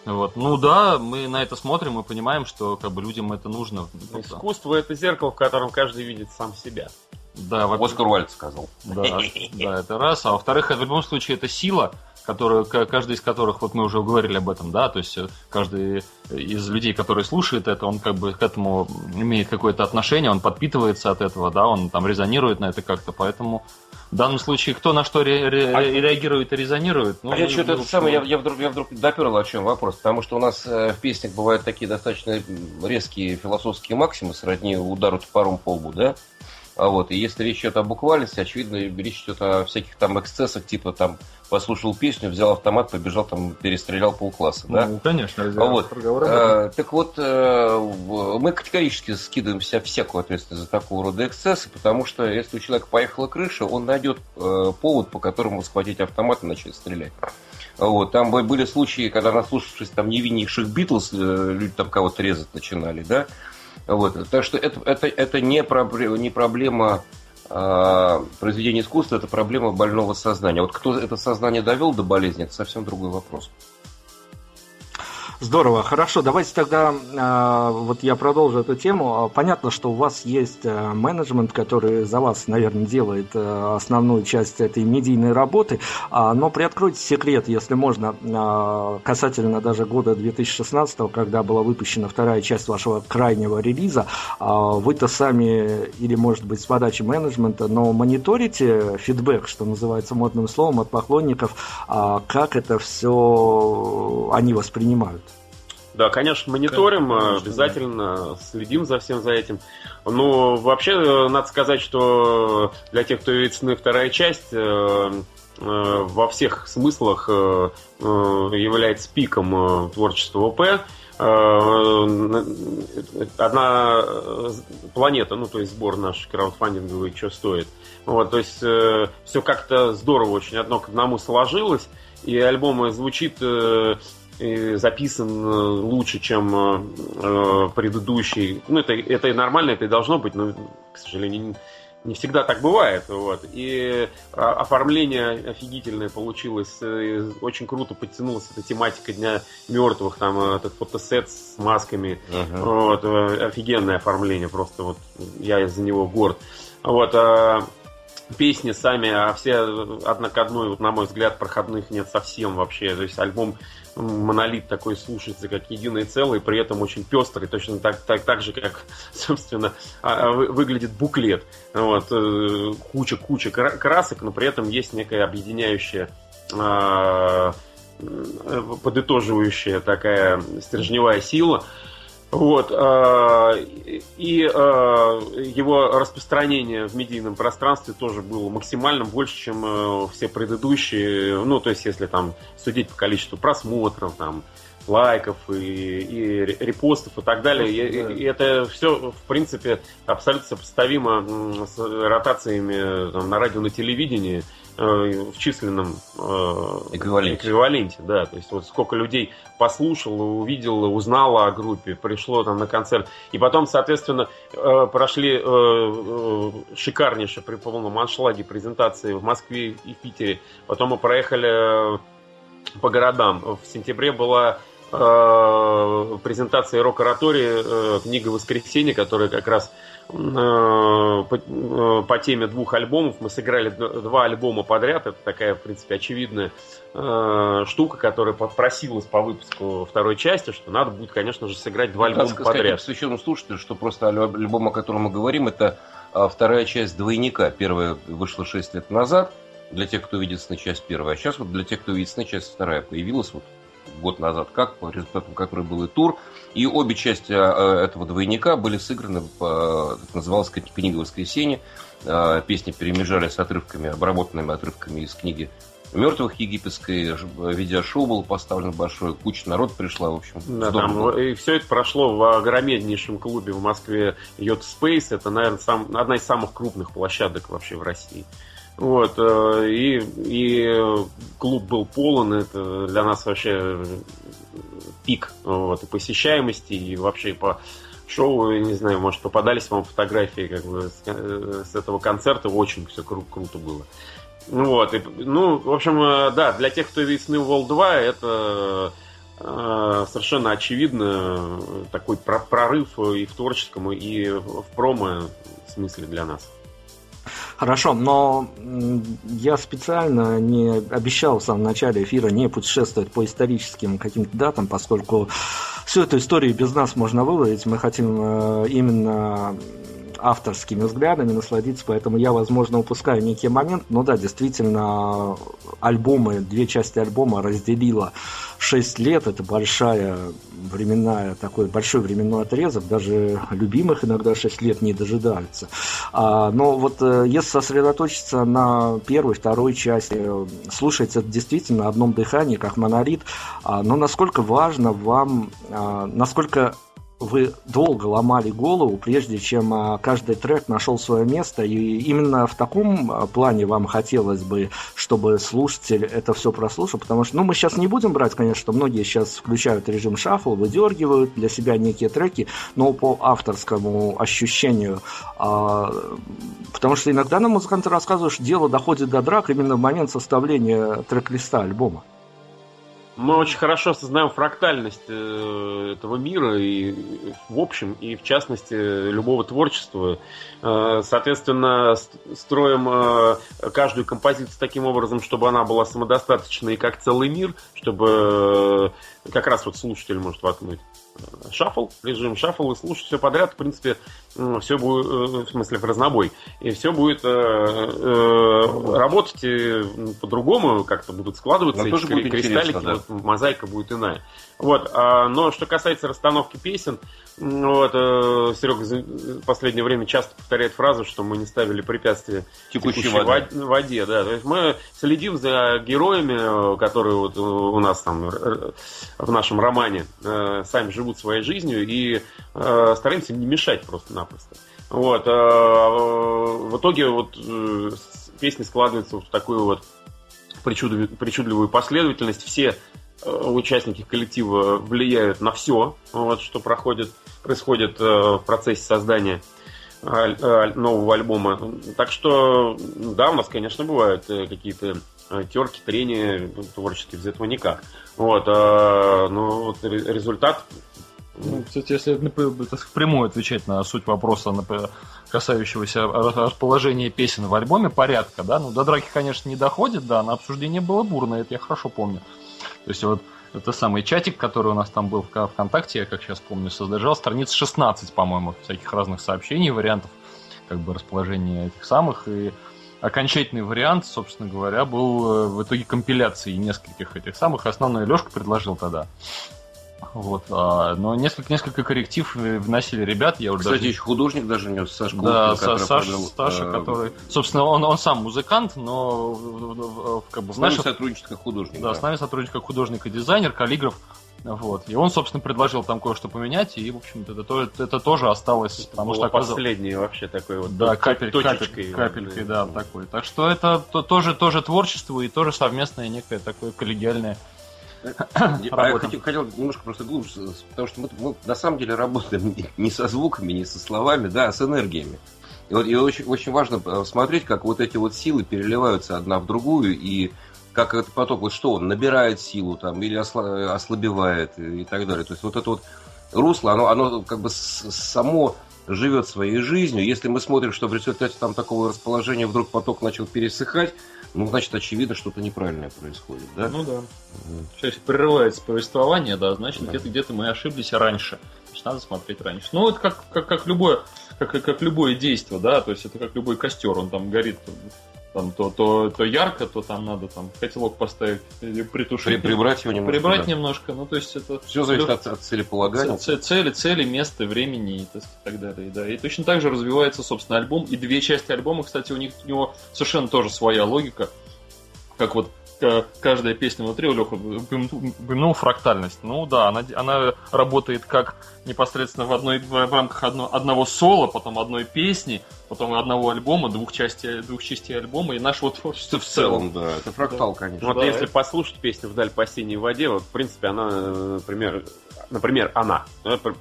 Speaker 3: Вот. Ну да, мы на это смотрим и понимаем, что как бы людям это нужно.
Speaker 5: Искусство это зеркало, в котором каждый видит сам себя.
Speaker 3: Да, во-
Speaker 4: Оскар Уальд сказал.
Speaker 3: Да, да, это раз. А во-вторых, в любом случае это сила, которую, к- каждый из которых, вот мы уже говорили об этом, да, то есть э, каждый из людей, который слушает это, он как бы к этому имеет какое-то отношение, он подпитывается от этого, да, он там резонирует на это как-то, поэтому в данном случае кто на что ре- ре-
Speaker 4: А-
Speaker 3: реагирует и резонирует, ну,
Speaker 4: а я что-то
Speaker 3: ну,
Speaker 4: это самое, я, я вдруг, я вдруг доперл о чем вопрос, потому что у нас э, в песнях бывают такие достаточно резкие философские максимы, сродни удару топором по лбу, да? А вот, и если речь идет о буквальности, очевидно, речь идет о всяких там эксцессах, типа там послушал песню, взял автомат, побежал там, перестрелял полкласса, да?
Speaker 3: Ну, конечно,
Speaker 4: А вот, э, так вот, э, мы категорически скидываем себя всякую ответственность за такого рода эксцессы, потому что если у человека поехала крыша, он найдет э, повод, по которому схватить автомат и начать стрелять. Вот, там бы- были случаи, когда, наслушавшись там невиннейших Битлз, люди там кого-то резать начинали, да. Вот, так что это, это, это не, проблема, не проблема а, произведения искусства, это проблема больного сознания. Вот кто это сознание довел до болезни, это совсем другой вопрос.
Speaker 2: Здорово, хорошо. Давайте тогда э, вот я продолжу эту тему. Понятно, что у вас есть э, менеджмент, который за вас, наверное, делает э, основную часть этой медийной работы. А, но приоткройте секрет, если можно, касательно даже года 2016, когда была выпущена вторая часть вашего крайнего релиза. А, вы-то сами, или может быть с подачи менеджмента, но мониторите фидбэк, что называется модным словом, от поклонников, а, как это все они воспринимают?
Speaker 5: Да, конечно, мониторим,
Speaker 3: Конечно,
Speaker 5: обязательно следим за всем за этим. Но вообще, э, надо сказать, что для тех, кто видит сны вторая часть, э, э, во всех смыслах э, э, является пиком э, творчества ОП. Э, Одна э, планета, ну то есть сбор наш краудфандинговый, что стоит. Вот, то есть все как-то здорово очень одно к одному сложилось, и альбом звучит э, записан э, лучше, чем э, э, предыдущий. Ну, это, это и нормально, это и должно быть, но, к сожалению, не, не всегда так бывает. Вот. И а, оформление офигительное получилось. Очень круто подтянулась эта тематика Дня мертвых, там этот фотосет с масками. Вот, э, офигенное оформление, просто вот я из-за него горд. Вот, песни сами, а все одна к одной, вот, на мой взгляд, проходных нет совсем вообще. То есть альбом монолит такой слушается как единое целое, при этом очень пестрый, точно так, так, так же, как, собственно, а, а, вы- выглядит буклет. Вот, э, куча-куча кра- красок, но при этом есть некая объединяющая а, э, подытоживающая такая стержневая сила. Вот, э, и э, его распространение в медийном пространстве тоже было максимальным, больше, чем э, все предыдущие. Ну, то есть, если там судить по количеству просмотров, там, лайков и, и репостов и так далее. И, и это все, в принципе, абсолютно сопоставимо с ротациями там, на радио, на телевидении в численном э,
Speaker 4: Эквиваленте.
Speaker 5: эквиваленте, да. То есть вот сколько людей послушало, увидело, узнало о группе, пришло там на концерт. И потом, соответственно, э, прошли э, э, шикарнейшие при полном аншлаге презентации в Москве и Питере. Потом мы проехали э, по городам. В сентябре была э, презентация рок-оратории э, книга «Воскресенье», которая как раз э, по, э, по теме двух альбомов. Мы сыграли два альбома подряд. Это такая, в принципе, очевидная э, штука, которая попросилась по выпуску второй части, что надо будет, конечно же, сыграть два альбома
Speaker 4: Надо сказать
Speaker 5: подряд.
Speaker 4: посвященным слушателям, что просто аль- альбом, о котором мы говорим, это а, вторая часть «Двойника». Первая вышла 6 лет назад, для тех, кто видит сны, часть первая. А сейчас вот для тех, кто видит сны, часть вторая появилась вот год назад, как по результатам которой был и тур. И обе части а, этого «Двойника» были сыграны, по, так называлась книга «Воскресенье». А, Песни перемежали с отрывками, обработанными отрывками из книги мертвых египетской, видеошоу было поставлено большое, куча народ пришла, в общем.
Speaker 5: Да,
Speaker 4: здорово
Speaker 5: там, и все это прошло в огромнейшем клубе в Москве Йод Space. Это, наверное, сам, одна из самых крупных площадок вообще в России. Вот, э, и, и клуб был полон, это для нас вообще пик вот, и посещаемости, и вообще по шоу, не знаю, может, попадались вам фотографии как бы, с, э, с этого концерта, очень все кру- круто было. Ну вот, и, ну, в общем, э, да, для тех, кто видит сны World 2, это э, совершенно очевидно такой про- прорыв и в творческом, и в промо смысле для нас.
Speaker 2: Хорошо, но я специально не обещал в самом начале эфира не путешествовать по историческим каким-то датам, поскольку всю эту историю без нас можно выловить. Мы хотим э, именно авторскими взглядами насладиться, поэтому я, возможно, упускаю некий момент, но да, действительно, альбомы, две части альбома разделила 6 лет, это большая временная, такой большой временной отрезок, даже любимых иногда 6 лет не дожидаются. А, но вот э, если сосредоточиться на первой, второй части, слушать это действительно одном дыхании, как монолит, а, но насколько важно вам, а, насколько вы долго ломали голову, прежде чем а, каждый трек нашел свое место, и именно в таком а, плане вам хотелось бы, чтобы слушатель это все прослушал, потому что, ну, мы сейчас не будем брать, конечно, что многие сейчас включают режим шаффл, выдергивают для себя некие треки, но по авторскому ощущению, а, потому что иногда нам музыканты рассказывают, что дело доходит до драк именно в момент составления трек-листа альбома
Speaker 5: мы очень хорошо осознаем фрактальность э, этого мира и в общем, и в частности любого творчества. Э, соответственно, строим э, каждую композицию таким образом, чтобы она была самодостаточной как целый мир, чтобы как раз вот слушатель может воткнуть шаффл, режим шаффл и слушать все подряд, в принципе, все будет, в смысле, в разнобой. И все будет э, э, работать по-другому, как-то будут складываться эти кристаллики, да. вот, мозаика будет иная. Вот, а, но что касается расстановки песен, вот, э, Серега в последнее время часто повторяет фразу, что мы не ставили препятствия текущей, текущей воде. воде. Да. То есть мы следим за героями, которые вот у нас там в нашем романе э, сами живут своей жизнью и э, стараемся не мешать просто-напросто. Вот, в итоге вот песни складываются в такую вот причудливую, причудливую последовательность. Все участники коллектива влияют на все, вот, что проходит, происходит э, в процессе создания нового альбома. Так что, да, у нас, конечно, бывают э, какие-то э, терки, трения творческие, без этого никак. Вот, но вот результат
Speaker 3: ну, кстати, если впрямую отвечать на суть вопроса, касающегося расположения песен в альбоме, порядка, да, ну, до драки, конечно, не доходит, да, на обсуждение было бурно, это я хорошо помню. То есть вот это самый чатик, который у нас там был в ВКонтакте, я как сейчас помню, содержал страниц 16, по-моему, всяких разных сообщений, вариантов как бы расположения этих самых. И окончательный вариант, собственно говоря, был э, в итоге компиляции нескольких этих самых. Основной Лешка предложил тогда. Вот, а, но несколько, несколько корректив вносили ребят. Я
Speaker 4: уже Кстати, даже... еще художник даже внес,
Speaker 3: Сашка Да, Саша, Саша, Саша, который... Собственно, он, он сам музыкант, но
Speaker 4: как бы, с нами сотрудничает как художник.
Speaker 3: Да, да, с нами сотрудничает как художник и дизайнер, каллиграф. Вот. И он, собственно, предложил там кое-что поменять, и, в общем-то, это, это тоже осталось.
Speaker 5: Это потому что последний вообще такой вот.
Speaker 3: Да, капель, точечкой. Капель, капелькой, да, да, такой. Так что это то, тоже, тоже творчество и тоже совместное некое такое коллегиальное
Speaker 4: я хотел, хотел немножко просто глубже, потому что мы, мы на самом деле работаем не со звуками, не со словами, да, а с энергиями. И, вот, и очень, очень важно э, смотреть, как вот эти вот силы переливаются одна в другую, и как этот поток, вот что он набирает силу там, или ослабевает и так далее. То есть вот это вот русло, оно, оно как бы само живет своей жизнью. Если мы смотрим, что в результате там такого расположения вдруг поток начал пересыхать, ну, значит, очевидно, что-то неправильное происходит, да?
Speaker 3: Ну да. Сейчас прерывается повествование, да, значит, да. где-то где-то мы ошиблись раньше. Значит, надо смотреть раньше. Ну, это как, как, как любое, как, как любое действие, да, то есть это как любой костер, он там горит там то, то, то ярко, то там надо там котелок поставить или притушить. При,
Speaker 4: прибрать его немножко.
Speaker 3: Прибрать да. немножко. Ну, то есть это.
Speaker 4: Все зависит от, от целеполагания.
Speaker 3: Цели, цели, цели, места, времени и так, так далее. Да. И точно так же развивается, собственно, альбом. И две части альбома, кстати, у них у него совершенно тоже своя логика. Как вот каждая песня внутри у Лехи упомянул фрактальность. Ну да, она, она работает как непосредственно в, одной, в рамках одно, одного соло, потом одной песни, потом одного альбома, двух частей, двух частей альбома и нашего творчества в целом.
Speaker 4: да, это фрактал, конечно.
Speaker 5: Вот да, если это... послушать песню «Вдаль по синей воде», вот, в принципе, она, например, например, она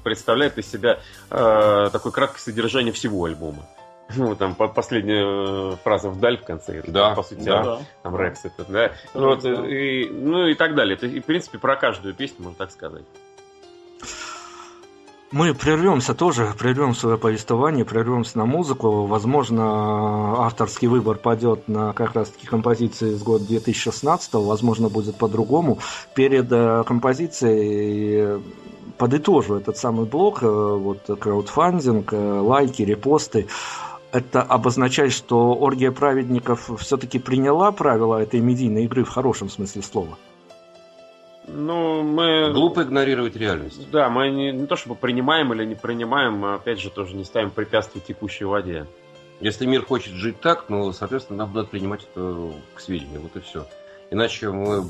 Speaker 5: представляет из себя э, такое краткое содержание всего альбома. Ну, там последняя э, фраза вдаль в конце,
Speaker 4: да,
Speaker 5: по сути, да. там Рекс это, да. Ну, вот, и, ну и так далее. Это, и, в принципе, про каждую песню можно так сказать.
Speaker 1: Мы прервемся тоже, прервем свое повествование, прервемся на музыку. Возможно, авторский выбор пойдет на как раз-таки композиции с года 2016, возможно, будет по-другому. Перед э, композицией подытожу этот самый блок, э, вот краудфандинг, э, лайки, репосты. Это обозначает, что оргия праведников все-таки приняла правила этой медийной игры в хорошем смысле слова.
Speaker 5: Ну, мы...
Speaker 4: Глупо игнорировать реальность.
Speaker 5: Да, мы не, не то чтобы принимаем или не принимаем, мы опять же тоже не ставим препятствий текущей воде.
Speaker 4: Если мир хочет жить так, ну, соответственно, нам надо принимать это к сведению. Вот и все. Иначе мы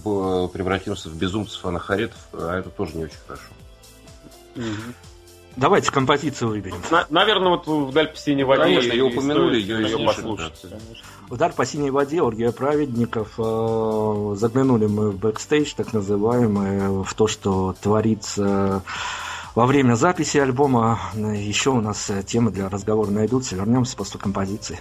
Speaker 4: превратимся в безумцев анахоретов, а это тоже не очень хорошо.
Speaker 1: Угу. Давайте композицию выберем.
Speaker 5: На, наверное, вот вдаль по синей воде.
Speaker 4: Конечно, ее упомянули, ее,
Speaker 5: ее послушать. Да.
Speaker 1: Вдаль по синей воде, оргия праведников. Э, заглянули мы в бэкстейдж, так называемый, в то, что творится во время записи альбома. Еще у нас темы для разговора найдутся. Вернемся после композиции.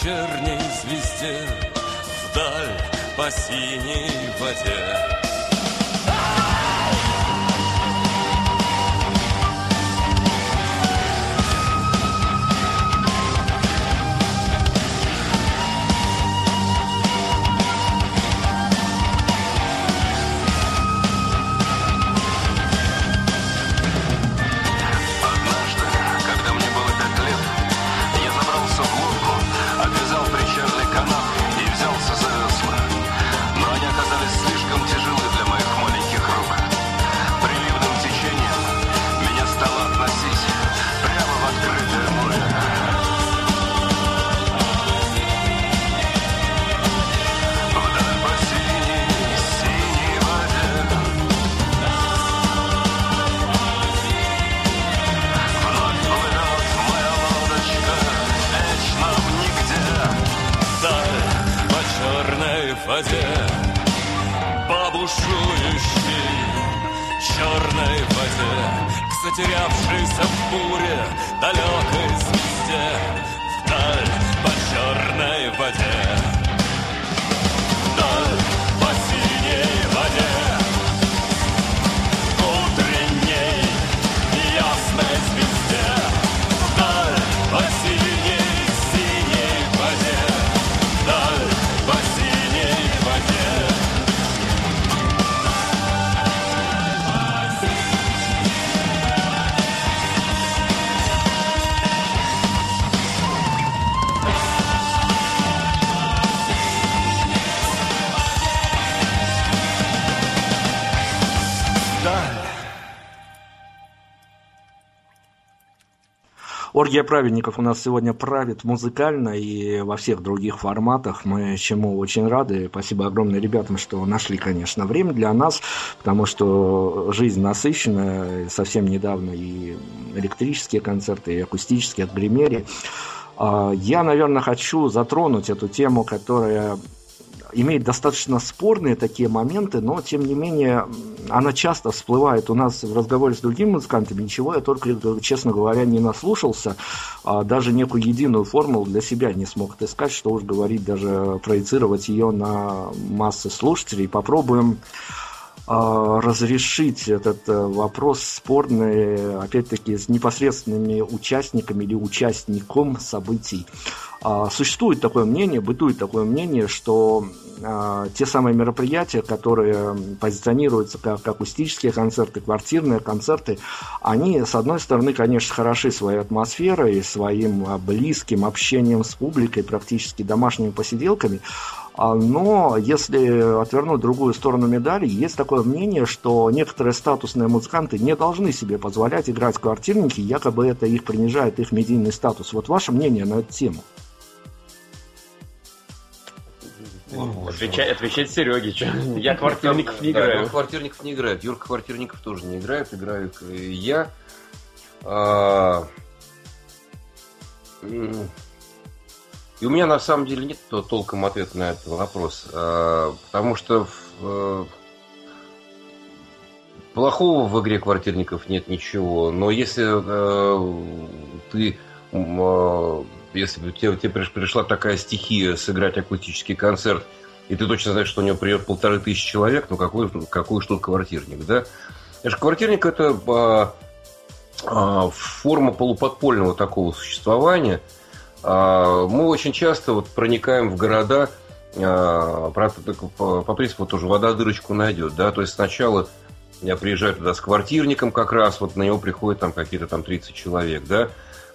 Speaker 6: вечерней звезде Вдаль по синей воде
Speaker 2: Оргия праведников у нас сегодня правит музыкально и во всех других форматах. Мы чему очень рады. Спасибо огромное ребятам, что нашли, конечно, время для нас, потому что жизнь насыщена. Совсем недавно и электрические концерты, и акустические отгремели. А, я, наверное, хочу затронуть эту тему, которая имеет достаточно спорные такие моменты, но тем не менее она часто всплывает у нас в разговоре с другими музыкантами. Ничего я только, честно говоря, не наслушался, а даже некую единую формулу для себя не смог отыскать, что уж говорить, даже проецировать ее на массы слушателей. Попробуем разрешить этот э, вопрос спорный, опять-таки, с непосредственными участниками или участником событий. А, существует такое мнение, бытует такое мнение, что а, те самые мероприятия, которые позиционируются как акустические концерты, квартирные концерты, они, с одной стороны, конечно, хороши своей атмосферой, своим близким общением с публикой, практически домашними посиделками, но если отвернуть другую сторону медали, есть такое мнение, что некоторые статусные музыканты не должны себе позволять играть в квартирники, якобы это их принижает их медийный статус. Вот ваше мнение на эту тему?
Speaker 5: Отвечать, отвечать Сереге, что? Я квартирников не играю.
Speaker 4: Да, квартирников не играет. Юрка квартирников тоже не играет, играю я. А... И у меня на самом деле нет толком ответа на этот вопрос. А, потому что э, плохого в игре квартирников нет ничего. Но если э, ты а, если бы тебе, тебе пришла такая стихия сыграть акустический концерт, и ты точно знаешь, что у него придет полторы тысячи человек, ну какой, какой тут квартирник, да? Это квартирник это а, а, форма полуподпольного такого существования. А, мы очень часто вот проникаем в города а, по, принципу тоже вода дырочку найдет, да, то есть сначала я приезжаю туда с квартирником как раз, вот на него приходит там какие-то там 30 человек, да,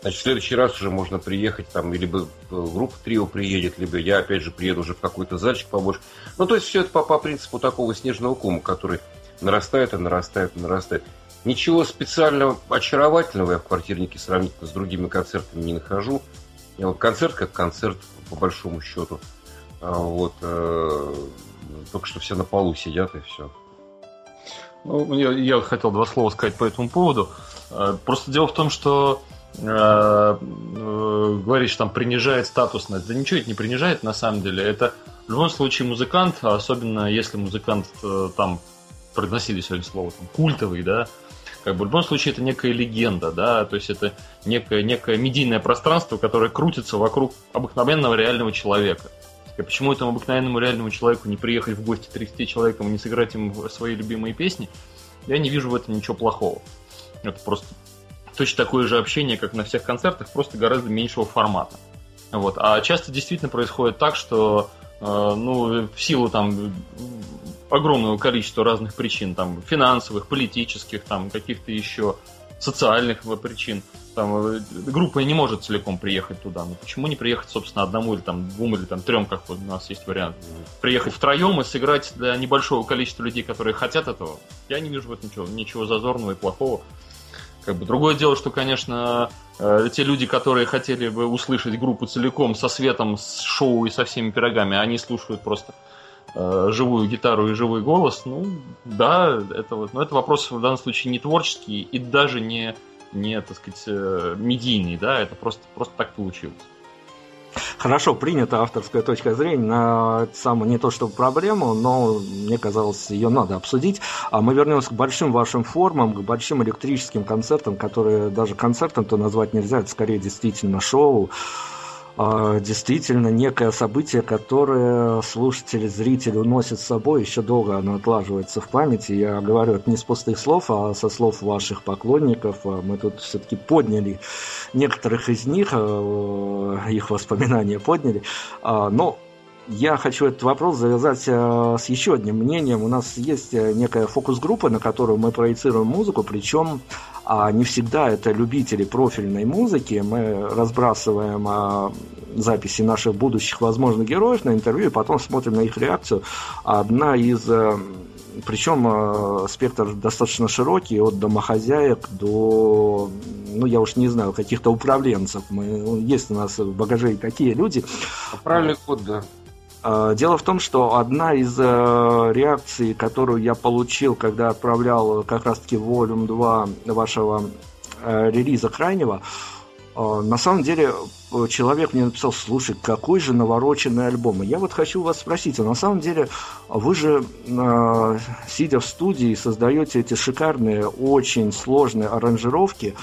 Speaker 4: Значит, в следующий раз уже можно приехать, там, либо группа трио приедет, либо я, опять же, приеду уже в какой-то зальчик побольше. Ну, то есть, все это по, по принципу такого снежного кома, который нарастает и нарастает и нарастает. Ничего специального очаровательного я в квартирнике сравнительно с другими концертами не нахожу. Концерт как концерт, по большому счету. А вот, э, только что все на полу сидят и все.
Speaker 3: Ну, я, я хотел два слова сказать по этому поводу. Э, просто дело в том, что Э, говорит, что там принижает статусность. Да ничего это не принижает на самом деле. Это в любом случае музыкант, особенно если музыкант там произносили сегодня слово там, культовый, да, как бы в любом случае это некая легенда, да, то есть это некое, некое медийное пространство, которое крутится вокруг обыкновенного реального человека. И почему этому обыкновенному реальному человеку не приехать в гости 30 человеком и не сыграть им свои любимые песни, я не вижу в этом ничего плохого. Это просто точно такое же общение, как на всех концертах, просто гораздо меньшего формата. Вот. А часто действительно происходит так, что э, ну, в силу там огромного количества разных причин, там, финансовых, политических, там, каких-то еще социальных причин, там, э, группа не может целиком приехать туда. Но почему не приехать, собственно, одному или там двум или там трем, как вот у нас есть вариант? Приехать втроем и сыграть для небольшого количества людей, которые хотят этого. Я не вижу в этом ничего, ничего зазорного и плохого. Как бы другое дело, что, конечно, э, те люди, которые хотели бы услышать группу целиком со светом, с шоу и со всеми пирогами, они слушают просто э, живую гитару и живой голос. Ну, да, это вот, но это вопрос в данном случае не творческий и даже не, не так сказать, э, медийный, да, это просто, просто так получилось.
Speaker 2: Хорошо, принята авторская точка зрения на самую не то чтобы проблему, но мне казалось, ее надо обсудить. А мы вернемся к большим вашим формам, к большим электрическим концертам, которые даже концертом-то назвать нельзя, это скорее действительно шоу. А, действительно некое событие, которое слушатели, зрители уносят с собой, еще долго оно отлаживается в памяти. Я говорю это не с пустых слов, а со слов ваших поклонников. А мы тут все-таки подняли некоторых из них, а, их воспоминания подняли. Но я хочу этот вопрос завязать с еще одним мнением. У нас есть э, некая фокус-группа, на которую мы проецируем музыку, причем а не всегда это любители профильной музыки. Мы разбрасываем а, записи наших будущих возможных героев на интервью и потом смотрим на их реакцию. Одна из а, причем э, спектр достаточно широкий, от домохозяек до, ну, я уж не знаю, каких-то управленцев. Мы, есть у нас в багаже и такие люди.
Speaker 4: Ход, да.
Speaker 2: А, дело в том, что одна из э, реакций, которую я получил, когда отправлял как раз-таки Volume 2 вашего э, релиза крайнего, э, на самом деле человек мне написал, слушай, какой же навороченный альбом. И я вот хочу вас спросить, а на самом деле вы же, сидя в студии, создаете эти шикарные, очень сложные аранжировки,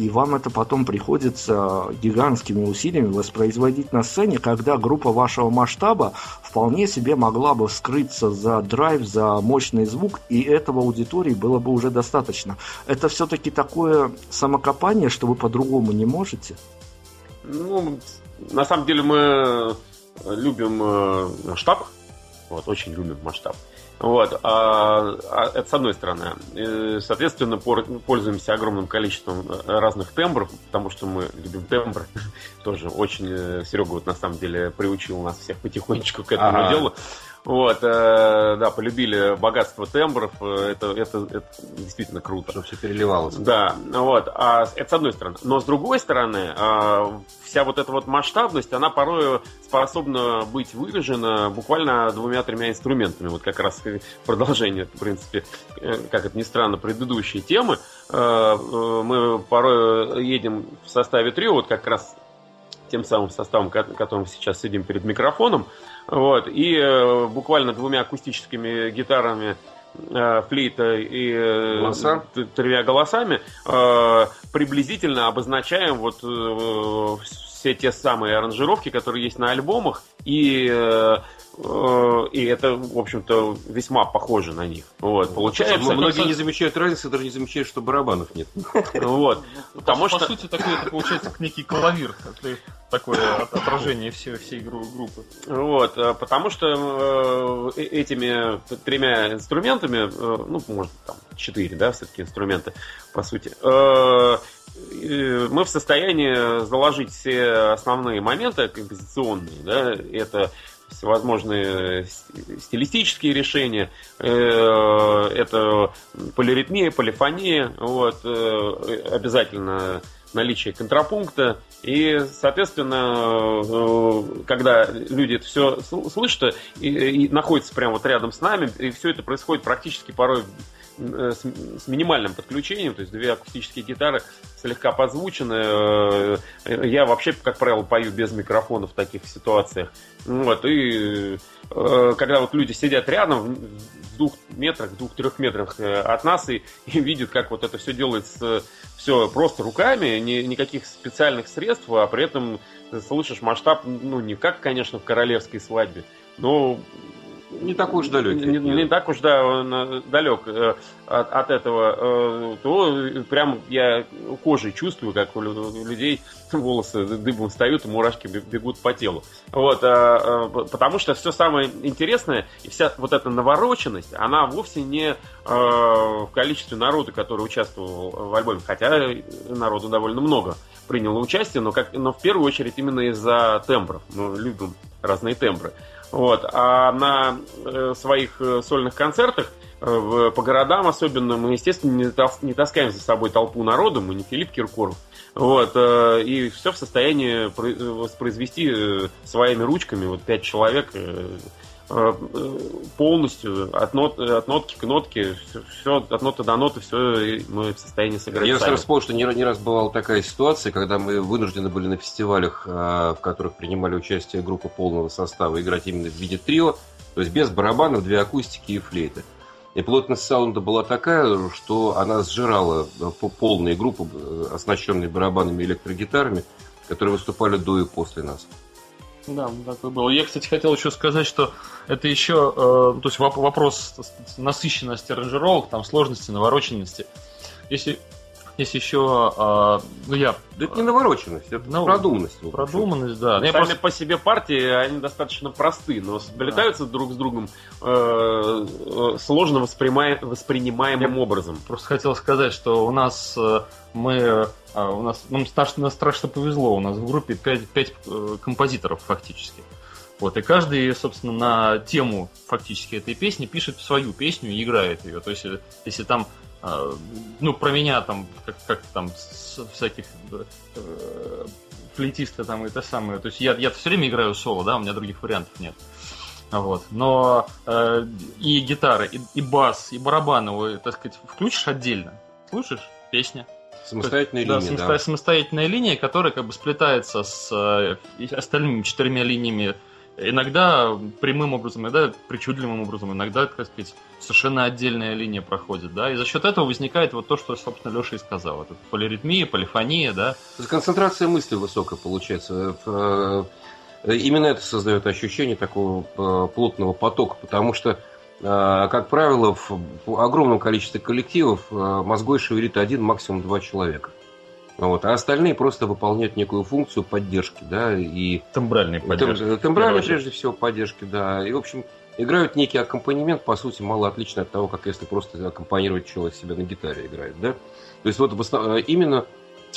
Speaker 2: и вам это потом приходится гигантскими усилиями воспроизводить на сцене, когда группа вашего масштаба вполне себе могла бы скрыться за драйв, за мощный звук, и этого аудитории было бы уже достаточно. Это все-таки такое самокопание, что вы по-другому не можете?
Speaker 5: Ну, на самом деле мы любим э, масштаб, вот, очень любим масштаб. Вот, а, а, это с одной стороны. И, соответственно, пользуемся огромным количеством разных тембров, потому что мы любим тембры. Тоже очень э, Серега вот на самом деле приучил нас всех потихонечку к этому ага. делу. Вот, э, да, полюбили богатство тембров, э, это, это, это действительно круто.
Speaker 4: Чтобы все переливалось.
Speaker 5: Да, вот, а это с одной стороны. Но с другой стороны, э, вся вот эта вот масштабность, она порой способна быть выражена буквально двумя-тремя инструментами. Вот как раз продолжение, в принципе, э, как это ни странно, предыдущей темы. Э, э, мы порой едем в составе трио, вот как раз тем самым составом, которым сейчас сидим перед микрофоном. Вот, и буквально двумя акустическими гитарами флейта и э, Голоса. тремя голосами э, приблизительно обозначаем вот э, все те самые аранжировки, которые есть на альбомах, и э, Э, и это, в общем-то, весьма похоже на них. Вот, получается...
Speaker 4: Многие не замечают разницы, даже не замечают, что барабанов нет.
Speaker 5: Вот. Потому
Speaker 3: что... По сути, такой, это получается некий клавир, такое отражение всей, всей группы.
Speaker 5: Вот, э, потому что э, этими тремя инструментами, ну, может, там, четыре, да, все-таки инструменты, по сути, мы в состоянии заложить все основные моменты композиционные, да, это всевозможные стилистические решения, э, это полиритмия, полифония, вот, э, обязательно наличие контрапункта. И, соответственно, э, когда люди это все слышат и, и находятся прямо вот рядом с нами, и все это происходит практически порой Э, с, с минимальным подключением, то есть две акустические гитары слегка подзвучены. Э, я вообще, как правило, пою без микрофона в таких ситуациях. Вот, и э, когда вот люди сидят рядом, в двух метрах, двух-трех метрах от нас и, и видят, как вот это все делается все просто руками, ни, никаких специальных средств, а при этом слышишь масштаб, ну, не как, конечно, в королевской свадьбе, но
Speaker 4: не такой уж далекий.
Speaker 5: Не, не так уж да, он э, далек э, от, от этого, э, то прям я кожей чувствую, как у людей волосы дыбом встают и мурашки бегут по телу. Вот, потому что все самое интересное и вся вот эта навороченность, она вовсе не в количестве народа, который участвовал в альбоме, хотя народу довольно много приняло участие, но, как, но в первую очередь именно из-за тембров. Мы любим разные тембры. Вот. А на э, своих э, сольных концертах э, по городам особенно мы, естественно, не, тас, не таскаем за собой толпу народа, мы не Филипп Киркоров. Вот, и все в состоянии воспроизвести своими ручками, вот пять человек, полностью от, нот, от нотки к нотке, все, все от ноты до ноты, все мы в состоянии сыграть.
Speaker 4: Я
Speaker 5: сами.
Speaker 4: сразу вспомнил, что не, не раз бывала такая ситуация, когда мы вынуждены были на фестивалях, в которых принимали участие группа полного состава, играть именно в виде трио, то есть без барабанов, две акустики и флейты. И плотность саунда была такая, что она сжирала полные группы, оснащенные барабанами и электрогитарами, которые выступали до и после нас.
Speaker 3: Да, такое было. Я, кстати, хотел еще сказать, что это еще, э, то есть вопрос насыщенности аранжировок, там сложности, навороченности. Если есть еще, э, ну я...
Speaker 4: Да это не навороченность, это ну, продуманность.
Speaker 3: Продуманность, да.
Speaker 5: Сами просто... по себе партии, они достаточно просты, но сплетаются да. друг с другом э, э, сложно воспринимаемым я образом.
Speaker 3: Просто хотел сказать, что у нас э, мы э, у нас нам страшно, страшно повезло, у нас в группе 5, 5 э, композиторов фактически. Вот, и каждый, собственно, на тему фактически этой песни пишет свою песню и играет ее. То есть, если там а, ну, про меня там, как, как там, с всяких э, флейтиста там и это самое. То есть я, я все время играю соло, да, у меня других вариантов нет. Вот. Но э, и гитара, и, и бас, и барабаны, так сказать, включишь отдельно. Слушаешь? Песня.
Speaker 4: Самостоятельная есть, линия,
Speaker 3: да, да. Самостоятельная линия, которая как бы сплетается с э, остальными четырьмя линиями Иногда прямым образом, иногда причудливым образом, иногда, так сказать, совершенно отдельная линия проходит, да, и за счет этого возникает вот то, что, собственно, Леша и сказал. Это полиритмия, полифония, да. То
Speaker 4: есть концентрация мысли высокая получается. Э, именно это создает ощущение такого э, плотного потока, потому что, э, как правило, в огромном количестве коллективов мозгой шевелит один, максимум два человека. Вот, а остальные просто выполняют некую функцию поддержки, да, и...
Speaker 3: Тембральной поддержки.
Speaker 4: Тем, тембральной, прежде всего, поддержки, да. И, в общем, играют некий аккомпанемент, по сути, мало отличный от того, как если просто аккомпанировать человек себя на гитаре играет, да. То есть вот именно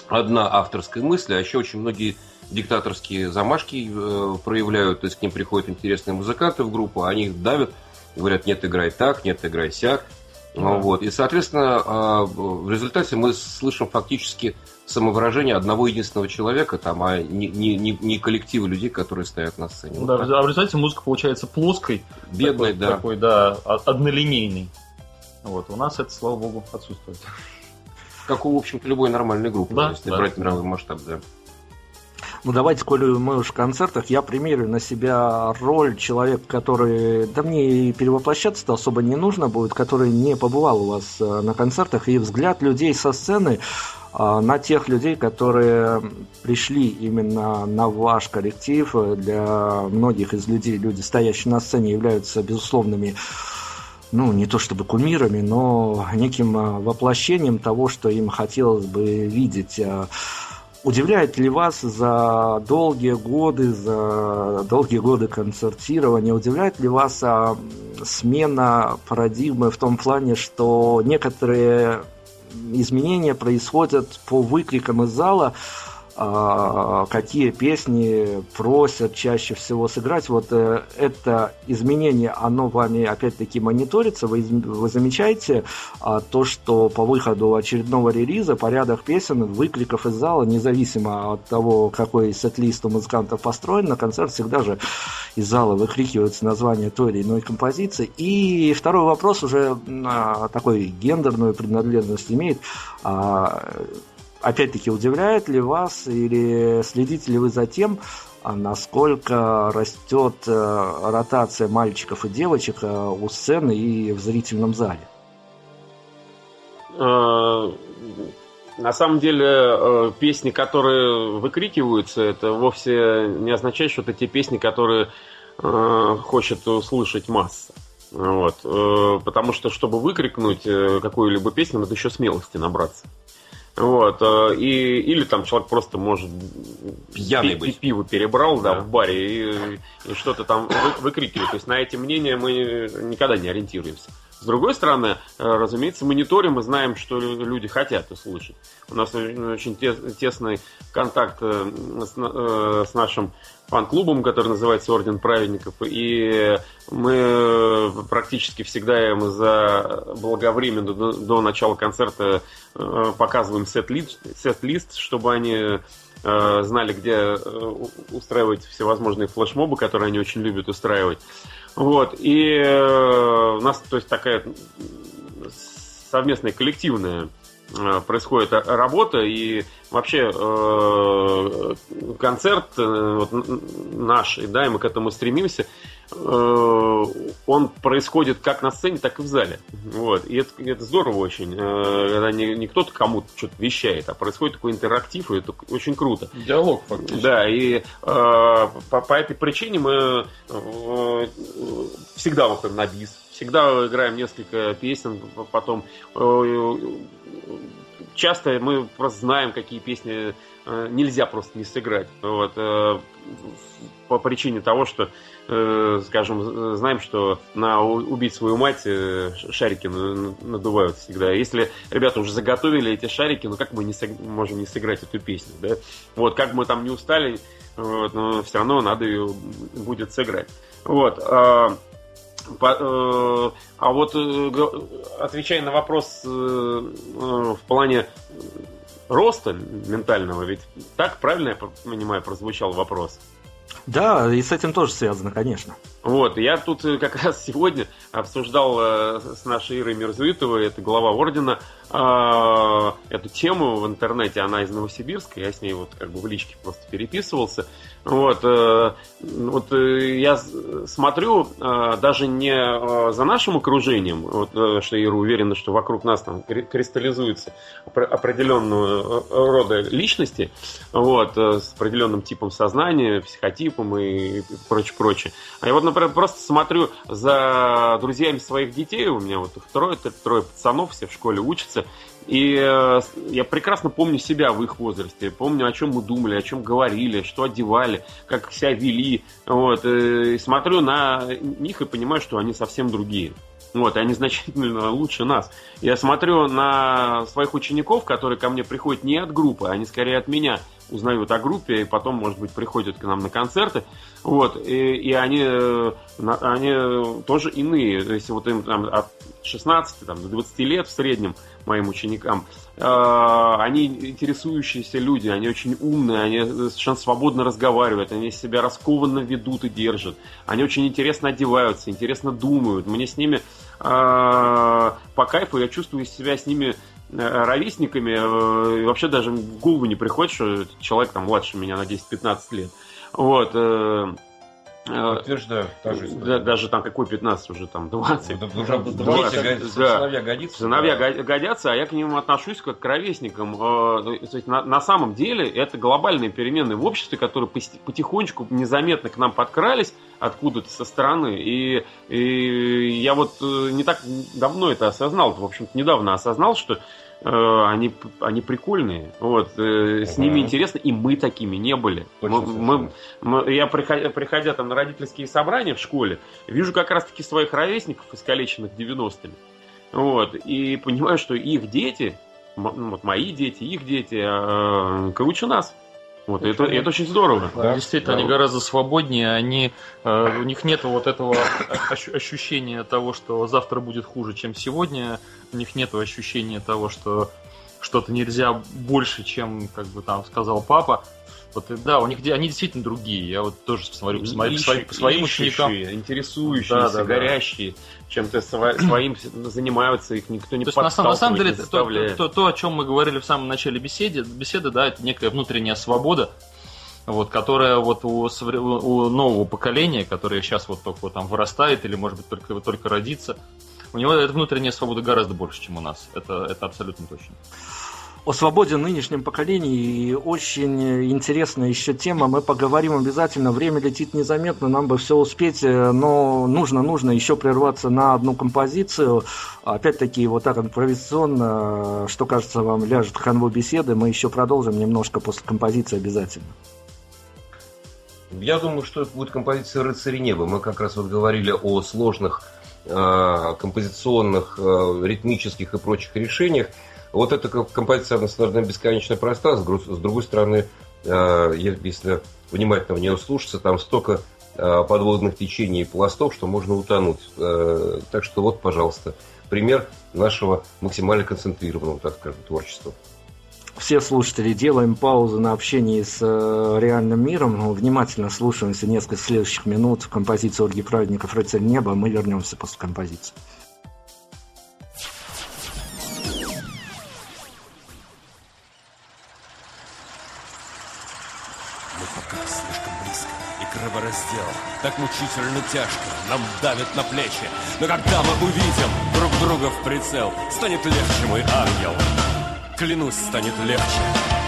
Speaker 4: одна авторская мысль, а еще очень многие диктаторские замашки э, проявляют, то есть к ним приходят интересные музыканты в группу, они их давят, говорят, нет, играй так, нет, играй сяк. Да. Вот. И, соответственно, а, в результате мы слышим фактически самовыражение одного единственного человека, там, а не, не, не, не коллектива людей, которые стоят на сцене.
Speaker 3: Да, вот а в результате музыка получается плоской,
Speaker 4: бедной,
Speaker 3: такой,
Speaker 4: да.
Speaker 3: Такой, да, однолинейной. Вот, у нас это, слава богу, отсутствует.
Speaker 4: Как у, в общем-то, любой нормальной группы,
Speaker 3: да,
Speaker 4: если
Speaker 3: да.
Speaker 4: брать мировой масштаб, да.
Speaker 2: Ну, давайте, коли мы уж в концертах, я примерю на себя роль человека, который, да мне и перевоплощаться-то особо не нужно будет, который не побывал у вас э, на концертах, и взгляд людей со сцены на тех людей, которые пришли именно на ваш коллектив. Для многих из людей, люди, стоящие на сцене, являются безусловными ну, не то чтобы кумирами, но неким э, воплощением того, что им хотелось бы видеть. Удивляет ли вас за долгие годы, за долгие годы концертирования, удивляет ли вас а, смена парадигмы в том плане, что некоторые изменения происходят по выкрикам из зала, какие песни просят чаще всего сыграть. Вот э, это изменение, оно вами опять-таки мониторится, вы, вы замечаете а, то, что по выходу очередного релиза порядок песен, выкриков из зала, независимо от того, какой сет-лист у музыкантов построен, на концерт всегда же из зала выкрикивается название той или иной композиции. И второй вопрос уже а, такой гендерную принадлежность имеет опять-таки, удивляет ли вас или следите ли вы за тем, а насколько растет э, ротация мальчиков и девочек э, у сцены и в зрительном зале?
Speaker 5: Э, на самом деле, песни, которые выкрикиваются, это вовсе не означает, что это те песни, которые хочет услышать масса. Вот. Потому что, чтобы выкрикнуть какую-либо песню, надо еще смелости набраться. Вот, э, и, или там человек просто может
Speaker 4: пьяный
Speaker 5: пи- быть. пиво перебрал да. Да, в баре и, и что-то там вы, выкрикивает. То есть на эти мнения мы никогда не ориентируемся. С другой стороны, э, разумеется, мониторим и знаем, что люди хотят услышать. У нас очень тесный контакт э, с, с нашим фан-клубом, который называется Орден Праведников, и мы практически всегда им за благовременно до, до начала концерта э, показываем сет-лист, сет-лист, чтобы они э, знали, где устраивать всевозможные флешмобы, которые они очень любят устраивать. Вот, и у нас, то есть, такая совместная коллективная происходит работа, и вообще концерт вот, наш, да, и мы к этому стремимся, Э, он происходит как на сцене, так и в зале. Вот. И это, это здорово очень. Э, когда не, не кто-то кому-то что-то вещает, а происходит такой интерактив, и это очень круто.
Speaker 3: Диалог, фактически.
Speaker 5: Да, и э, по, по этой причине мы э, всегда выходим на бис, всегда играем несколько песен, потом э, часто мы просто знаем, какие песни э, нельзя просто не сыграть. Вот, э, по причине того, что Э, скажем, знаем, что на убить свою мать шарики надувают всегда. Если ребята уже заготовили эти шарики, ну как мы не можем не сыграть эту песню, да? Вот, как мы там не устали, вот, но все равно надо ее будет сыграть. Вот. А, э, а вот отвечая на вопрос в плане роста ментального, ведь так правильно я понимаю, прозвучал вопрос?
Speaker 2: Да, и с этим тоже связано, конечно.
Speaker 5: Вот, я тут э, как раз сегодня обсуждал э, с нашей Ирой Мирзуитовой, это глава ордена, а, эту тему в интернете, она из Новосибирска, я с ней вот как бы в личке просто переписывался. Вот, э, вот я смотрю даже не за нашим окружением, вот, что Ира уверена, что вокруг нас там кристаллизуется определенного рода личности, вот, с определенным типом сознания, психотипом и прочее, прочее. А я вот, например, просто смотрю за друзьями своих детей, у меня вот их трое, трое пацанов, все в школе учатся, и э, я прекрасно помню себя в их возрасте, помню, о чем мы думали, о чем говорили, что одевали, как себя вели, вот, э, и смотрю на них и понимаю, что они совсем другие. Вот, и они значительно лучше нас. Я смотрю на своих учеников, которые ко мне приходят не от группы, они скорее от меня узнают о группе и потом, может быть, приходят к нам на концерты. Вот, и, и они, э, они тоже иные. То есть вот им там, от 16 там, до 20 лет в среднем моим ученикам, э, они интересующиеся люди, они очень умные, они совершенно свободно разговаривают, они себя раскованно ведут и держат, они очень интересно одеваются, интересно думают. Мне с ними э, по кайфу, я чувствую себя с ними ровесниками, э, вообще даже в голову не приходит, что человек там младше меня на 10-15 лет. Вот. Э,
Speaker 4: Подтверждаю, та же
Speaker 5: Да, даже там какой 15, уже там 20.
Speaker 4: Да, уже 20, да. Сыновья годится.
Speaker 5: Сыновья да. годятся, а я к ним отношусь как к ровесникам. То есть, на, на самом деле это глобальные перемены в обществе, которые потихонечку незаметно к нам подкрались откуда-то со стороны. И, и я вот не так давно это осознал, в общем-то недавно осознал, что Э, они, они прикольные. Вот, uh с ними интересно, и мы такими не были. мы, мы, мы, я, приходя, приходя там на родительские собрания в школе, вижу как раз-таки своих ровесников, искалеченных 90-ми. Вот, и понимаю, что их дети, ну, вот мои дети, их дети, э, круче нас. Вот, это, это очень здорово.
Speaker 3: Да, Действительно, да. они гораздо свободнее, они, э, у них нет вот этого ощущения того, что завтра будет хуже, чем сегодня, у них нет ощущения того, что что-то нельзя больше, чем, как бы там сказал папа. Вот, да, у них они действительно другие. Я вот тоже смотрю по, своим, по своим ученикам.
Speaker 5: Интересующиеся, да, да, горящие, да. Чем-то своим занимаются, их никто не
Speaker 3: то на, на самом деле, то, то, то, то, о чем мы говорили в самом начале беседы, беседы, да, это некая внутренняя свобода, вот, которая вот у, у нового поколения, которое сейчас вот только вот там вырастает или, может быть, только, только родится, у него эта внутренняя свобода гораздо больше, чем у нас. Это, это абсолютно точно
Speaker 2: о свободе нынешнем поколении. очень интересная еще тема. Мы поговорим обязательно. Время летит незаметно, нам бы все успеть, но нужно, нужно еще прерваться на одну композицию. Опять-таки, вот так импровизационно, что кажется вам ляжет в канву беседы, мы еще продолжим немножко после композиции обязательно.
Speaker 4: Я думаю, что это будет композиция «Рыцари неба». Мы как раз вот говорили о сложных э, композиционных, э, ритмических и прочих решениях. Вот эта композиция, наверное, бесконечно проста. С другой стороны, э, если внимательно в нее слушаться, там столько э, подводных течений и пластов, что можно утонуть. Э, так что вот, пожалуйста, пример нашего максимально концентрированного, так скажем, творчества.
Speaker 2: все слушатели, делаем паузу на общении с реальным миром. Ну, внимательно слушаемся несколько следующих минут. Композиция Ольги Праведников «Рыцарь неба». Мы вернемся после композиции.
Speaker 1: Кровораздел так мучительно тяжко нам давит на плечи. Но когда мы увидим друг друга в прицел, станет легче, мой ангел. Клянусь, станет легче.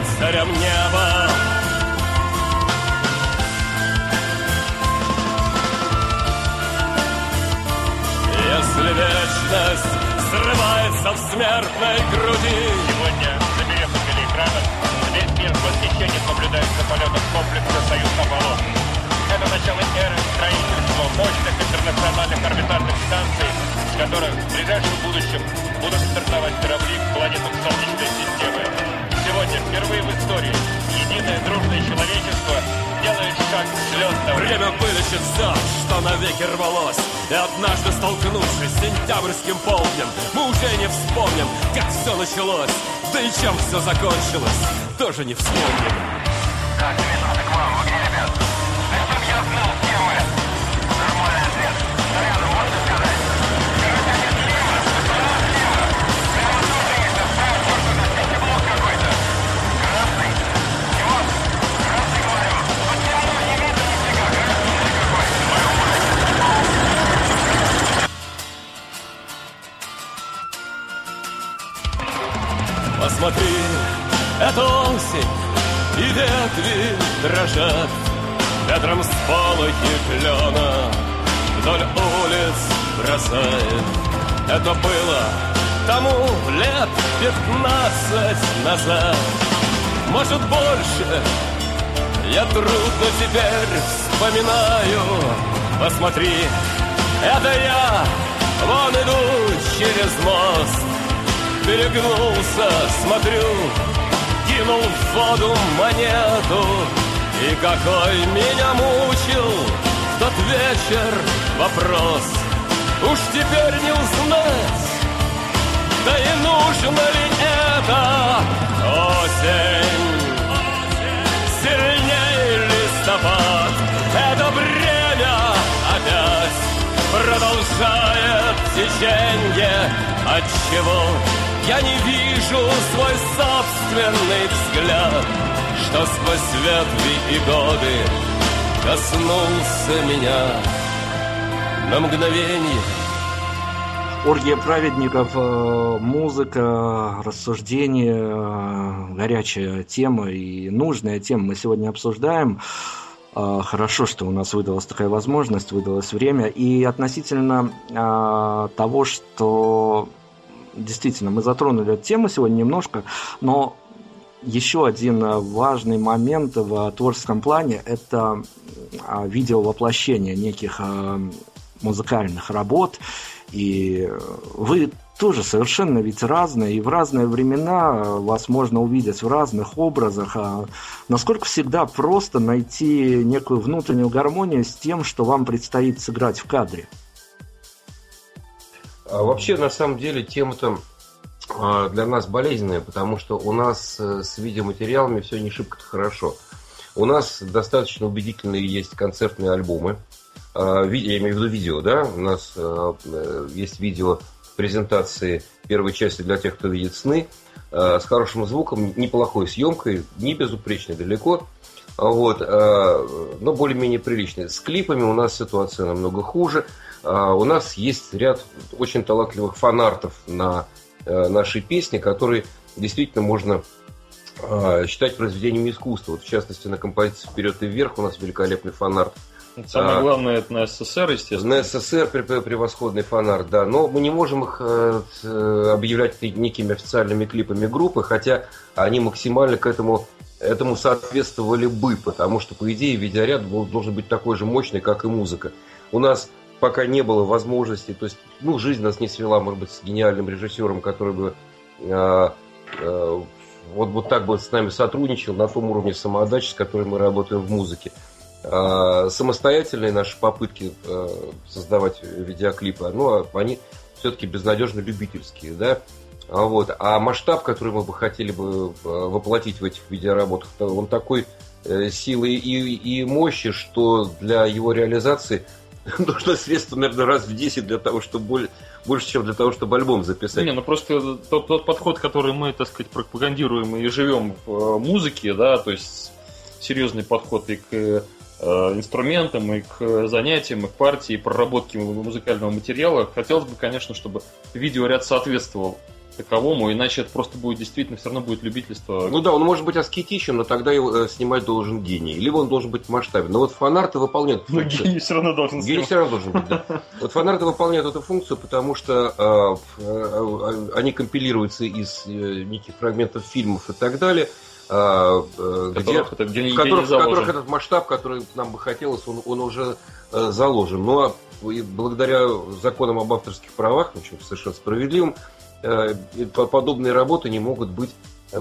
Speaker 1: Рыцарем неба. Если вечность срывается в смертной груди
Speaker 7: Сегодня, замерев на телеэкранах, весь мир с восхищением наблюдает за полетом комплекса «Союз Аполлон». Это начало эры строительства мощных интернациональных орбитальных станций, с которых в ближайшем будущем будут стартовать корабли к планетам Солнечной системы. Сегодня впервые в истории единое дружное человечество делает шаг к звездам.
Speaker 1: Время. Вылечит все, что навеки рвалось. И однажды столкнувшись с сентябрьским полднем Мы уже не вспомним, как все началось. Да и чем все закончилось, тоже не вспомним.
Speaker 7: Так,
Speaker 1: Посмотри, это осень, и ветви дрожат. Ветром сполохи клена вдоль улиц бросает. Это было тому лет пятнадцать назад. Может больше, я трудно теперь вспоминаю. Посмотри, это я, вон иду через мост перегнулся, смотрю, кинул в воду монету. И какой меня мучил в тот вечер вопрос, уж теперь не узнать, да и нужно ли это? Осень? Сильней листопад, это время опять продолжает течение, отчего? Я не вижу свой собственный взгляд Что сквозь ветви и годы коснулся меня на мгновение
Speaker 2: Оргия праведников, э, музыка, рассуждение, э, горячая тема и нужная тема мы сегодня обсуждаем. Э, хорошо, что у нас выдалась такая возможность, выдалось время. И относительно того, что действительно мы затронули эту тему сегодня немножко, но еще один важный момент в творческом плане – это видеовоплощение неких музыкальных работ – и вы тоже совершенно ведь разные, и в разные времена вас можно увидеть в разных образах. А насколько всегда просто найти некую внутреннюю гармонию с тем, что вам предстоит сыграть в кадре?
Speaker 4: А вообще, на самом деле, тема-то а, для нас болезненная, потому что у нас э, с видеоматериалами все не шибко хорошо. У нас достаточно убедительные есть концертные альбомы, а, я имею в виду видео, да, у нас а, э, есть видео презентации первой части для тех, кто видит сны, с хорошим звуком, неплохой съемкой, не безупречной далеко, вот, но более-менее приличной. С клипами у нас ситуация намного хуже. У нас есть ряд очень талантливых фанартов на э, нашей песни, которые действительно можно считать произведениями искусства. Вот, в частности, на композиции «Вперед и вверх» у нас великолепный фанарт –
Speaker 3: Самое а, главное, это на СССР, естественно.
Speaker 4: На СССР превосходный фонарь, да. Но мы не можем их э, объявлять некими официальными клипами группы, хотя они максимально к этому, этому соответствовали бы, потому что, по идее, видеоряд должен быть такой же мощный, как и музыка. У нас пока не было возможности, то есть, ну, жизнь нас не свела, может быть, с гениальным режиссером, который бы э, э, вот, вот так бы с нами сотрудничал на том уровне самоотдачи, с которой мы работаем в музыке. А, самостоятельные наши попытки э, создавать видеоклипы, ну, они все-таки безнадежно любительские, да. А вот. А масштаб, который мы бы хотели бы э, воплотить в этих видеоработах, он такой э, силы и, и мощи, что для его реализации нужно средства, наверное, раз в 10 для того, чтобы более, больше, чем для того, чтобы альбом записать.
Speaker 3: Не, ну просто тот, тот подход, который мы, так сказать, пропагандируем и живем в музыке, да, то есть серьезный подход и к Э, инструментам, и к занятиям, и к партии, и проработке музыкального материала. Хотелось бы, конечно, чтобы видеоряд соответствовал таковому, иначе это просто будет действительно все равно будет любительство.
Speaker 4: Ну да, он может быть аскетичен, но тогда его э, снимать должен гений. Либо он должен быть масштабен. Но вот фанарты выполняет
Speaker 3: Но гений все равно должен
Speaker 4: Гений все равно должен быть, да. Вот фанарты выполняют эту функцию, потому что э, э, они компилируются из неких фрагментов фильмов и так далее. Где, которых, это, где, в, которых, в которых этот масштаб, который нам бы хотелось, он, он уже э, заложен. Но ну, а благодаря законам об авторских правах, ну, совершенно справедливым, подобные работы не могут быть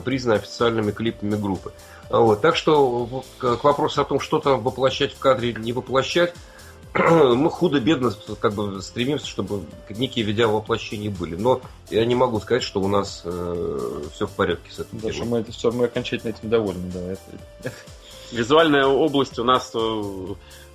Speaker 4: признаны официальными клипами группы. Вот. Так что к вопросу о том, что там воплощать в кадре или не воплощать, мы худо-бедно как бы стремимся, чтобы некие видеовоплощения были. Но я не могу сказать, что у нас э, все в порядке с этим.
Speaker 3: Да, что мы, это все, мы окончательно этим довольны, да. Это...
Speaker 5: Визуальная область у нас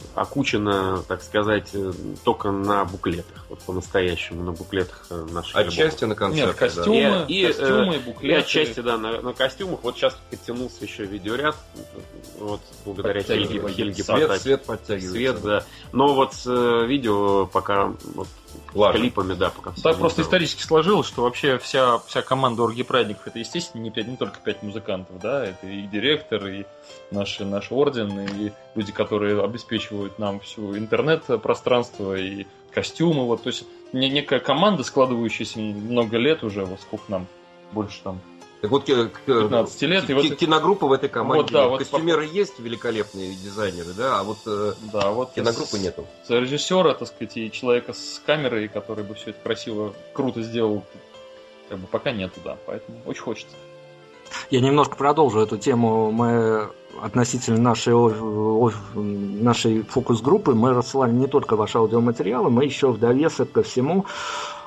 Speaker 5: э, окучена, так сказать, э, только на буклетах. Вот по-настоящему на буклетах э, наших
Speaker 4: Отчасти на концерте,
Speaker 3: Нет, костюмы,
Speaker 5: да. и, костюмы, и буклеты. И отчасти, да, на, на костюмах. Вот сейчас подтянулся еще видеоряд. Вот, благодаря Хельге, Хельге
Speaker 4: свет, свет подтягивается.
Speaker 5: Свет, да. Но вот э, видео пока вот, Ладно. клипами, да, пока
Speaker 3: Так просто исторически сложилось, что вообще вся, вся команда Орги Прадников это, естественно, не, не только пять музыкантов, да, это и директор, и наши, наш орден, и люди, которые обеспечивают нам всю интернет-пространство, и костюмы, вот, то есть некая команда, складывающаяся много лет уже, вот сколько нам, больше там,
Speaker 4: так вот, 15 лет. И вот... Киногруппа в этой команде. Вот, да, вот Костюмеры по... есть великолепные дизайнеры, да, а вот, э, да, вот киногруппы с... нету.
Speaker 3: Режиссера, так сказать, и человека с камерой, который бы все это красиво, круто сделал, как бы пока нету, да, поэтому очень хочется.
Speaker 2: Я немножко продолжу эту тему. Мы относительно нашей, нашей фокус-группы мы рассылали не только ваши аудиоматериалы, мы еще в довесок ко всему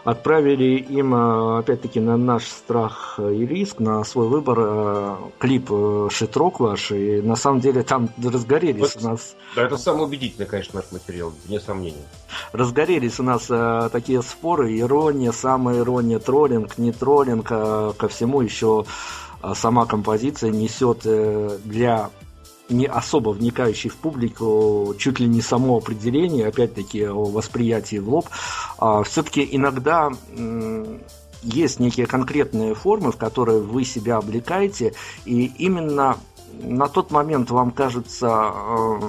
Speaker 2: отправили им, э, опять-таки, на наш страх и риск, на свой выбор э, клип «Шитрок» ваш, и на самом деле там разгорелись вот, у нас...
Speaker 4: Да, это самый убедительный, конечно, наш материал, вне сомнения.
Speaker 2: Разгорелись у нас такие споры, ирония, самая ирония, троллинг, не троллинг, а ко всему еще сама композиция несет для не особо вникающий в публику, чуть ли не само определение, опять-таки о восприятии в лоб, а все-таки иногда есть некие конкретные формы, в которые вы себя облекаете, и именно на тот момент вам кажется э,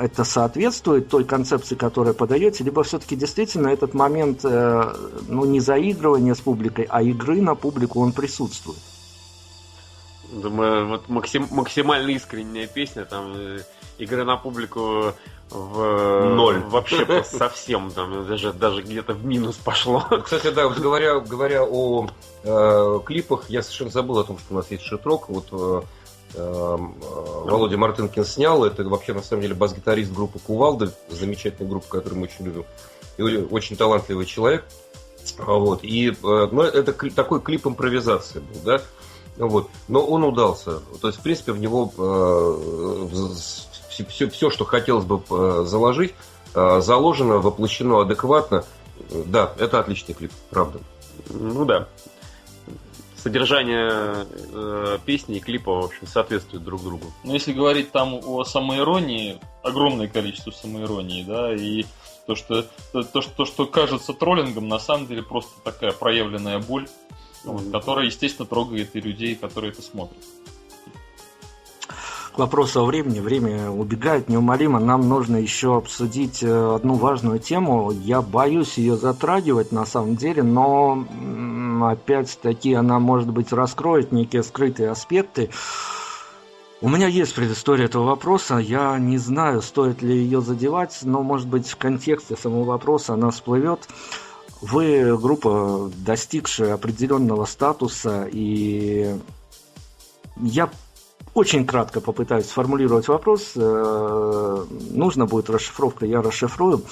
Speaker 2: это соответствует той концепции, которую подаете, либо все-таки действительно этот момент э, ну, не заигрывания с публикой, а игры на публику он присутствует.
Speaker 5: Думаю, вот максим, максимально искренняя песня, там, э, игра на публику в
Speaker 4: ноль.
Speaker 5: Вообще совсем там даже даже где-то в минус пошло.
Speaker 4: Кстати, да, вот говоря говоря о э, клипах, я совершенно забыл о том, что у нас есть шитрок. Вот э, э, Володя Мартынкин снял. Это вообще на самом деле бас-гитарист группы Кувалда, замечательная группа, которую мы очень любим, и очень талантливый человек. Вот. И э, ну, это такой клип импровизации был, да. Вот. Но он удался. То есть, в принципе, в него э, все, все, что хотелось бы э, заложить, э, заложено, воплощено адекватно. Да, это отличный клип, правда.
Speaker 5: Ну да. Содержание э, песни и клипа, в общем, соответствует друг другу.
Speaker 3: Но если говорить там о самоиронии, огромное количество самоиронии, да, и то, что, то, то, что, то, что кажется троллингом, на самом деле просто такая проявленная боль вот, которая, естественно, трогает и людей, которые это смотрят.
Speaker 2: К вопросу о времени. Время убегает неумолимо. Нам нужно еще обсудить э, одну важную тему. Я боюсь ее затрагивать на самом деле, но опять-таки она, может быть, раскроет некие скрытые аспекты. У меня есть предыстория этого вопроса. Я не знаю, стоит ли ее задевать, но, может быть, в контексте самого вопроса она всплывет. Вы группа, достигшая определенного статуса, и я очень кратко попытаюсь сформулировать вопрос. Э, нужно будет расшифровка, я расшифрую.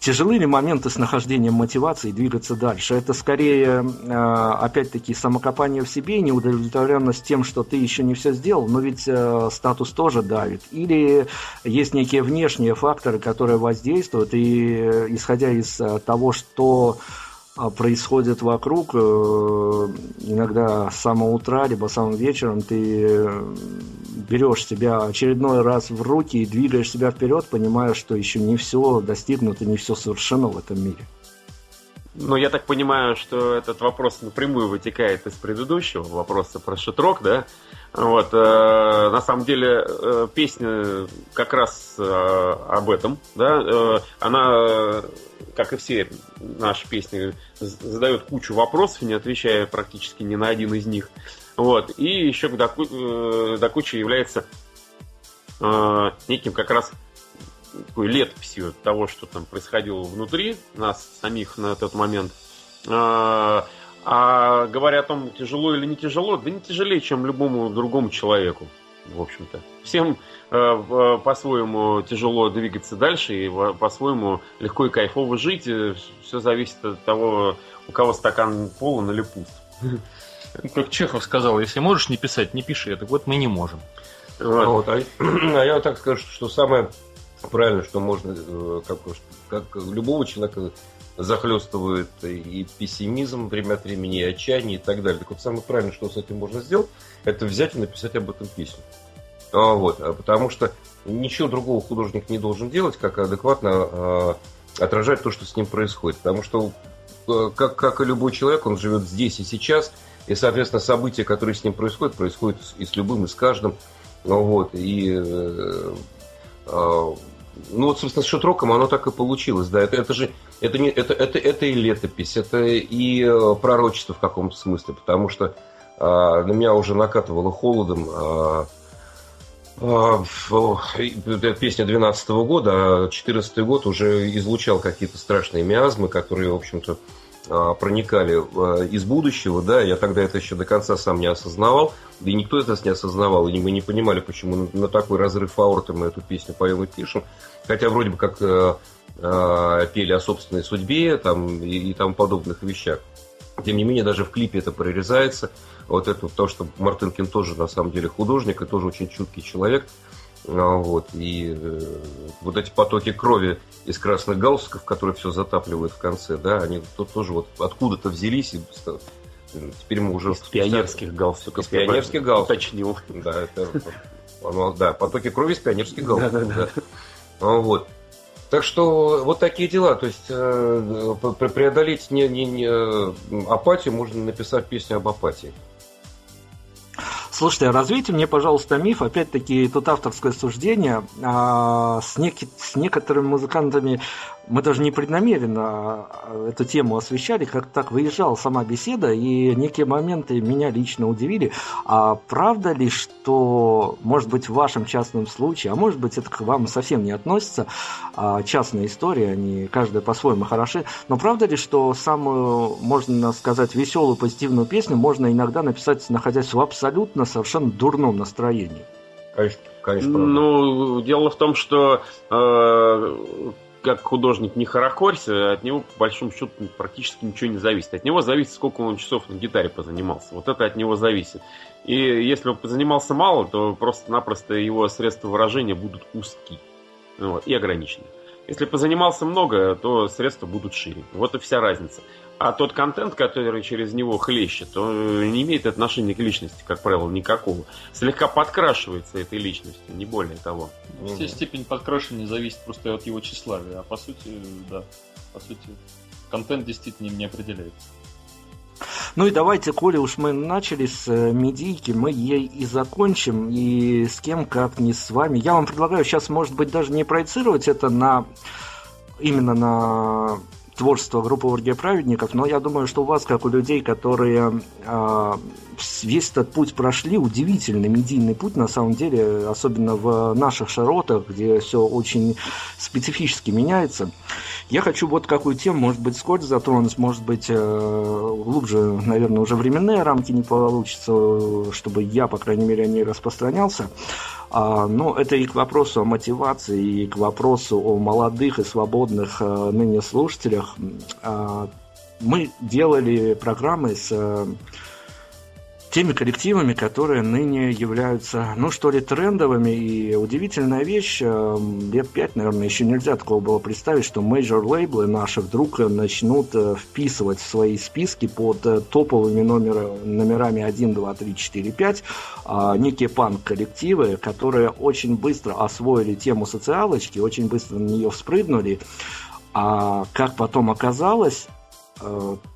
Speaker 2: Тяжелы ли моменты с нахождением мотивации двигаться дальше? Это скорее, э, опять-таки, самокопание в себе, неудовлетворенность тем, что ты еще не все сделал, но ведь э, статус тоже давит. Или есть некие внешние факторы, которые воздействуют, и э, исходя из того, что происходит вокруг, э, иногда с самого утра, либо самым вечером ты э, берешь себя очередной раз в руки и двигаешь себя вперед, понимая, что еще не все достигнуто, не все совершено в этом мире.
Speaker 5: Ну, я так понимаю, что этот вопрос напрямую вытекает из предыдущего вопроса про шитрок, да? Вот, э, на самом деле э, песня как раз э, об этом, да? Э, она, как и все наши песни, задает кучу вопросов, не отвечая практически ни на один из них. Вот, и еще до, э, до кучи является э, неким как раз такой летописью того, что там происходило внутри нас самих на тот момент. А, а говоря о том, тяжело или не тяжело, да не тяжелее, чем любому другому человеку, в общем-то. Всем э, по-своему тяжело двигаться дальше и по-своему легко и кайфово жить. Все зависит от того, у кого стакан полон или пуст.
Speaker 3: Как Чехов сказал, если можешь не писать, не пиши. Это вот мы не можем.
Speaker 4: Вот. Вот, а, а я так скажу, что самое правильно, что можно, э, как, как любого человека захлестывает и пессимизм время от времени, и отчаяние и так далее. Так вот, самое правильное, что с этим можно сделать, это взять и написать об этом песню. А, вот, а потому что ничего другого художник не должен делать, как адекватно а, отражать то, что с ним происходит. Потому что, э, как, как и любой человек, он живет здесь и сейчас, и, соответственно, события, которые с ним происходят, происходят и с любым, и с каждым. Вот, и э, а, ну вот, собственно, с шутроком оно так и получилось, да. Это, это же это, не, это, это, это и летопись, это и э, пророчество в каком-то смысле, потому что а, на меня уже накатывало холодом. А, это песня 12 года, а 14 год уже излучал какие-то страшные миазмы, которые, в общем-то, а, проникали а, из будущего, да, я тогда это еще до конца сам не осознавал, да и никто это не осознавал, и мы не понимали, почему на такой разрыв аорты мы эту песню поем и пишем, хотя вроде бы как э, э, пели о собственной судьбе там, и, и тому подобных вещах. Тем не менее, даже в клипе это прорезается. Вот это то, что Мартынкин тоже на самом деле художник и тоже очень чуткий человек. А, вот, и э, вот эти потоки крови из красных галстуков, которые все затапливают в конце, да, они тут тоже вот откуда-то взялись и теперь мы уже...
Speaker 5: Из пионерских галстуков.
Speaker 4: Из пионерских галстуков.
Speaker 5: Уточнил.
Speaker 4: Да, это, оно, да, потоки крови из пионерских галстуков. Да, да, да. А, вот. Так что вот такие дела. То есть э, преодолеть не, не, не апатию можно написать песню об апатии.
Speaker 2: Слушайте, а развейте мне, пожалуйста, миф. Опять-таки, тут авторское суждение. А, с, нек- с некоторыми музыкантами мы даже не преднамеренно а, эту тему освещали, как так выезжала сама беседа, и некие моменты меня лично удивили. А правда ли, что, может быть, в вашем частном случае, а может быть, это к вам совсем не относится, а частная история, они каждая по-своему хороши, но правда ли, что самую, можно сказать, веселую, позитивную песню можно иногда написать, находясь в абсолютно совершенно дурном настроении?
Speaker 4: Конечно, конечно. Правда.
Speaker 5: Ну, дело в том, что э, как художник не хорохорься, от него, по большому счету, практически ничего не зависит. От него зависит, сколько он часов на гитаре позанимался. Вот это от него зависит. И если он позанимался мало, то просто-напросто его средства выражения будут узкие вот, и ограничены. Если позанимался много, то средства будут шире. Вот и вся разница. А тот контент, который через него хлещет, он не имеет отношения к личности, как правило, никакого. Слегка подкрашивается этой личностью, не более того.
Speaker 3: Вся степень подкрашивания зависит просто от его тщеславия. А по сути, да, по сути, контент действительно не определяется.
Speaker 2: Ну и давайте, коли уж мы начали с э, медийки, мы ей и закончим. И с кем, как не с вами. Я вам предлагаю сейчас, может быть, даже не проецировать это на именно на творчество группы Оргия Праведников, но я думаю, что у вас, как у людей, которые э, весь этот путь прошли, удивительный медийный путь, на самом деле, особенно в наших широтах, где все очень специфически меняется. Я хочу вот какую тему, может быть, скотч затронуть, может быть, э, глубже, наверное, уже временные рамки не получится, чтобы я, по крайней мере, о ней распространялся. А, но это и к вопросу о мотивации, и к вопросу о молодых и свободных э, ныне слушателях. А, мы делали программы с э, теми коллективами, которые ныне являются, ну что ли, трендовыми. И удивительная вещь, э, лет пять, наверное, еще нельзя такого было представить, что major лейблы наши вдруг начнут э, вписывать в свои списки под э, топовыми номер, номерами 1, 2, 3, 4, 5 некие панк-коллективы, которые очень быстро освоили тему социалочки, очень быстро на нее вспрыгнули. А как потом оказалось,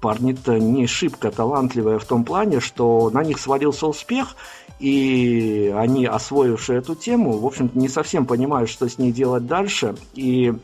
Speaker 2: парни-то не шибко талантливые в том плане, что на них свалился успех, и они, освоившие эту тему, в общем-то, не совсем понимают, что с ней делать дальше, и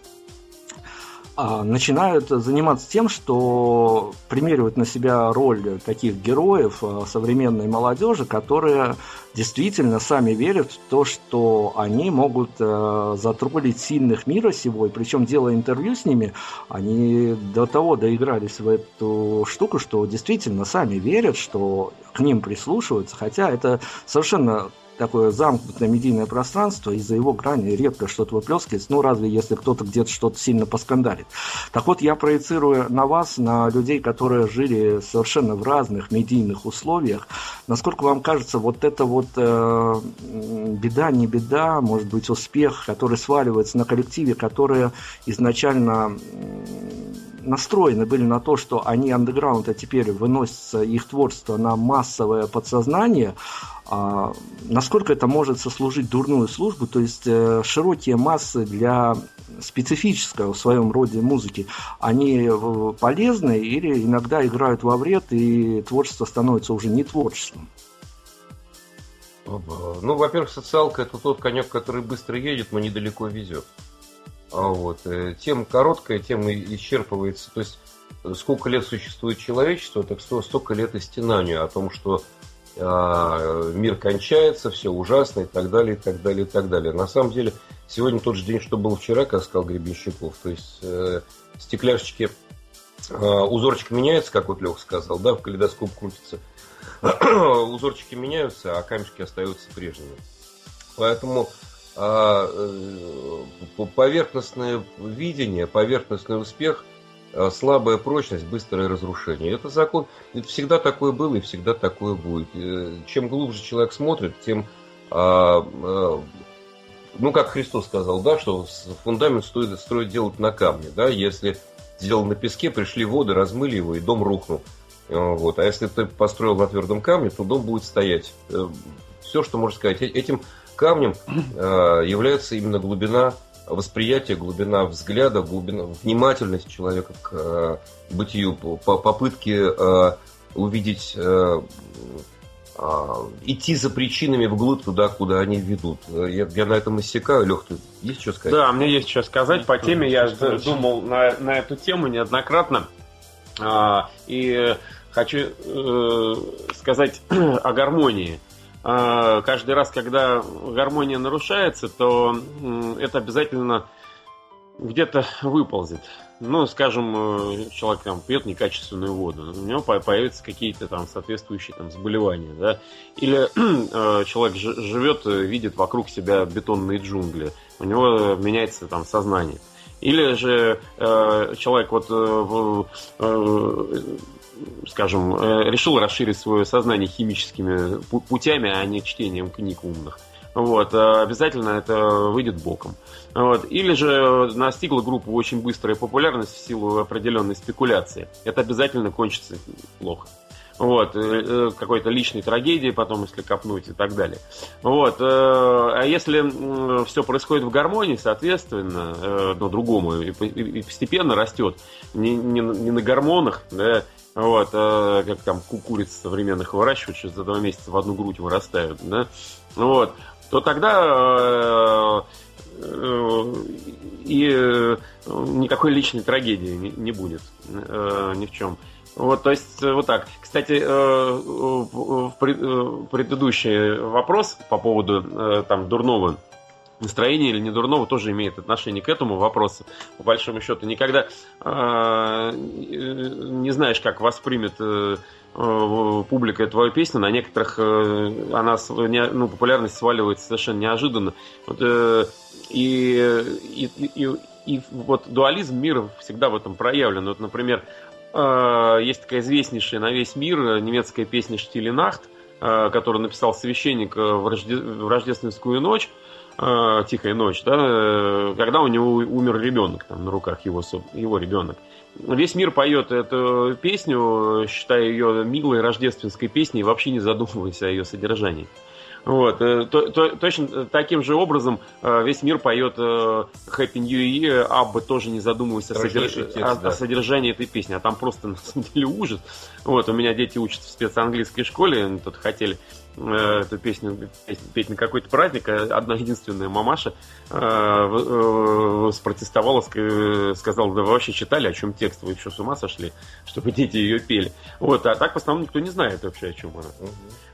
Speaker 2: начинают заниматься тем, что примеривают на себя роль таких героев а, современной молодежи, которые действительно сами верят в то, что они могут э, затроллить сильных мира сего, и причем делая интервью с ними, они до того доигрались в эту штуку, что действительно сами верят, что к ним прислушиваются, хотя это совершенно такое замкнутое медийное пространство, из-за его грани редко что-то выплескивается, ну, разве если кто-то где-то что-то сильно поскандалит. Так вот, я проецирую на вас, на людей, которые жили совершенно в разных медийных условиях, насколько вам кажется, вот это вот э, беда, не беда, может быть, успех, который сваливается на коллективе, которые изначально настроены были на то, что они андеграунд, а теперь выносится их творчество на массовое подсознание, а, насколько это может сослужить дурную службу, то есть э, широкие массы для специфической в своем роде музыки, они э, полезны или иногда играют во вред, и творчество становится уже не творчеством?
Speaker 4: Ну, во-первых, социалка это тот конек, который быстро едет, но недалеко везет. А вот. Э, тема короткая, тема исчерпывается. То есть, сколько лет существует человечество, так столько лет и стенанию о том, что а, мир кончается, все ужасно и так далее, и так далее, и так далее. На самом деле, сегодня тот же день, что был вчера, как сказал Гребенщиков, то есть э, стекляшечки узорчик меняется, как вот Леха сказал, да, в калейдоскоп крутится. Узорчики меняются, а камешки остаются прежними. Поэтому а, э, поверхностное видение, поверхностный успех, а, слабая прочность, быстрое разрушение. Это закон, всегда такое было и всегда такое будет. Э, чем глубже человек смотрит, тем, а, ну как Христос сказал, да, что фундамент стоит строить делать на камне, да, если сделал на песке, пришли воды, размыли его и дом рухнул. Вот. А если ты построил на твердом камне, то дом будет стоять. Э, Все, что можно сказать. Этим камнем э, является именно глубина восприятия, глубина взгляда, глубина внимательность человека к э, бытию, по попытке увидеть идти за причинами вглубь туда, куда они ведут. Я, я на этом иссякаю. Лех, ты есть что сказать?
Speaker 5: Да, мне есть что сказать. По теме я думал на, на эту тему неоднократно. А, и хочу э, сказать о гармонии. Э, каждый раз, когда гармония нарушается, то э, это обязательно где-то выползет. Ну, скажем, э, человек там пьет некачественную воду, у него появятся какие-то там соответствующие там заболевания, да. Или э, человек живет, видит вокруг себя бетонные джунгли, у него меняется там сознание. Или же э, человек вот э, э, скажем, э, решил расширить свое сознание химическими путями, а не чтением книг умных. Вот, э, обязательно это выйдет боком. Вот. Или же настигла группу очень быстрая популярность в силу определенной спекуляции. Это обязательно кончится плохо вот, э, какой-то личной трагедии потом, если копнуть и так далее. Вот, а если все происходит в гармонии, соответственно, но другому, и постепенно растет, не, не, не на гормонах, да, вот, а, как там куриц современных выращивают, через два месяца в одну грудь вырастают, да, вот, то тогда э, и э, никакой личной трагедии не, будет э, ни в чем. Вот, то есть, вот так. Кстати, предыдущий вопрос по поводу там дурного настроение или не дурного тоже имеет отношение к этому вопросу, по большому счету. Никогда э, не знаешь, как воспримет э, э, публика твою песню. На некоторых э, она не, ну, популярность сваливается совершенно неожиданно. Вот, э, и, и, и, и вот дуализм мира всегда в этом проявлен. Вот, например, э, есть такая известнейшая на весь мир немецкая песня «Штили Нахт», э, которую написал священник в, рожде... в рождественскую ночь. Э, «Тихая ночь», да, э, когда у него умер ребенок там на руках его, его ребенок. Весь мир поет эту песню, считая ее милой рождественской песней, вообще не задумываясь о ее содержании. Вот. Э, то, то, точно таким же образом весь мир поет Happy New Year, Абба тоже не задумываясь о, содерж... текст, о, да. о содержании этой песни. А там просто на самом деле ужас. Вот, у меня дети учатся в спецанглийской школе, тут хотели эту песню петь на какой-то праздник, а одна единственная мамаша э, э, спротестовала, сказала, да вы вообще читали, о чем текст, вы еще с ума сошли, чтобы дети ее пели. Вот, а так в основном никто не знает вообще, о чем она.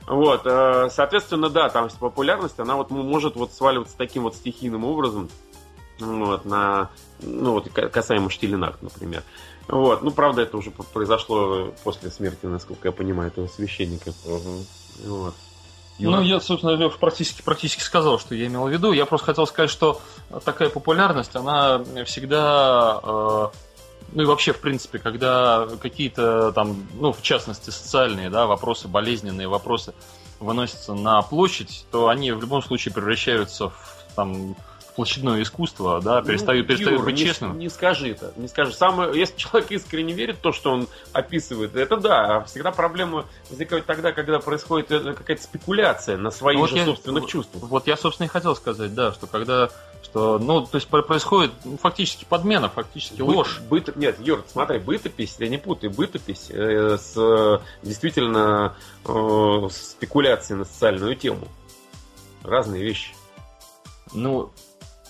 Speaker 5: Вот, соответственно, да, там популярность, она вот может вот сваливаться таким вот стихийным образом, вот, на, ну вот, касаемо Штилинах, например. Вот, ну, правда, это уже произошло после смерти, насколько я понимаю, этого священника. Угу.
Speaker 3: Вот. Юра? Ну, я, собственно, практически, практически сказал, что я имел в виду. Я просто хотел сказать, что такая популярность, она всегда, э, ну и вообще, в принципе, когда какие-то там, ну, в частности, социальные, да, вопросы, болезненные вопросы выносятся на площадь, то они в любом случае превращаются в там площадное искусство, да, ну, перестают Юр, быть
Speaker 5: не,
Speaker 3: честным.
Speaker 5: Не скажи это, не скажи. Самое, если человек искренне верит в то, что он описывает, это да. А всегда проблема возникает тогда, когда происходит э, какая-то спекуляция на своих вот же я, собственных чувствах.
Speaker 3: Вот я, собственно, и хотел сказать, да, что когда что, ну, то есть происходит ну, фактически подмена, фактически Бы, ложь.
Speaker 5: Быт, нет, Юр, смотри, бытопись, я не путаю, бытопись э, с действительно э, спекуляцией на социальную тему. Разные вещи.
Speaker 3: Ну,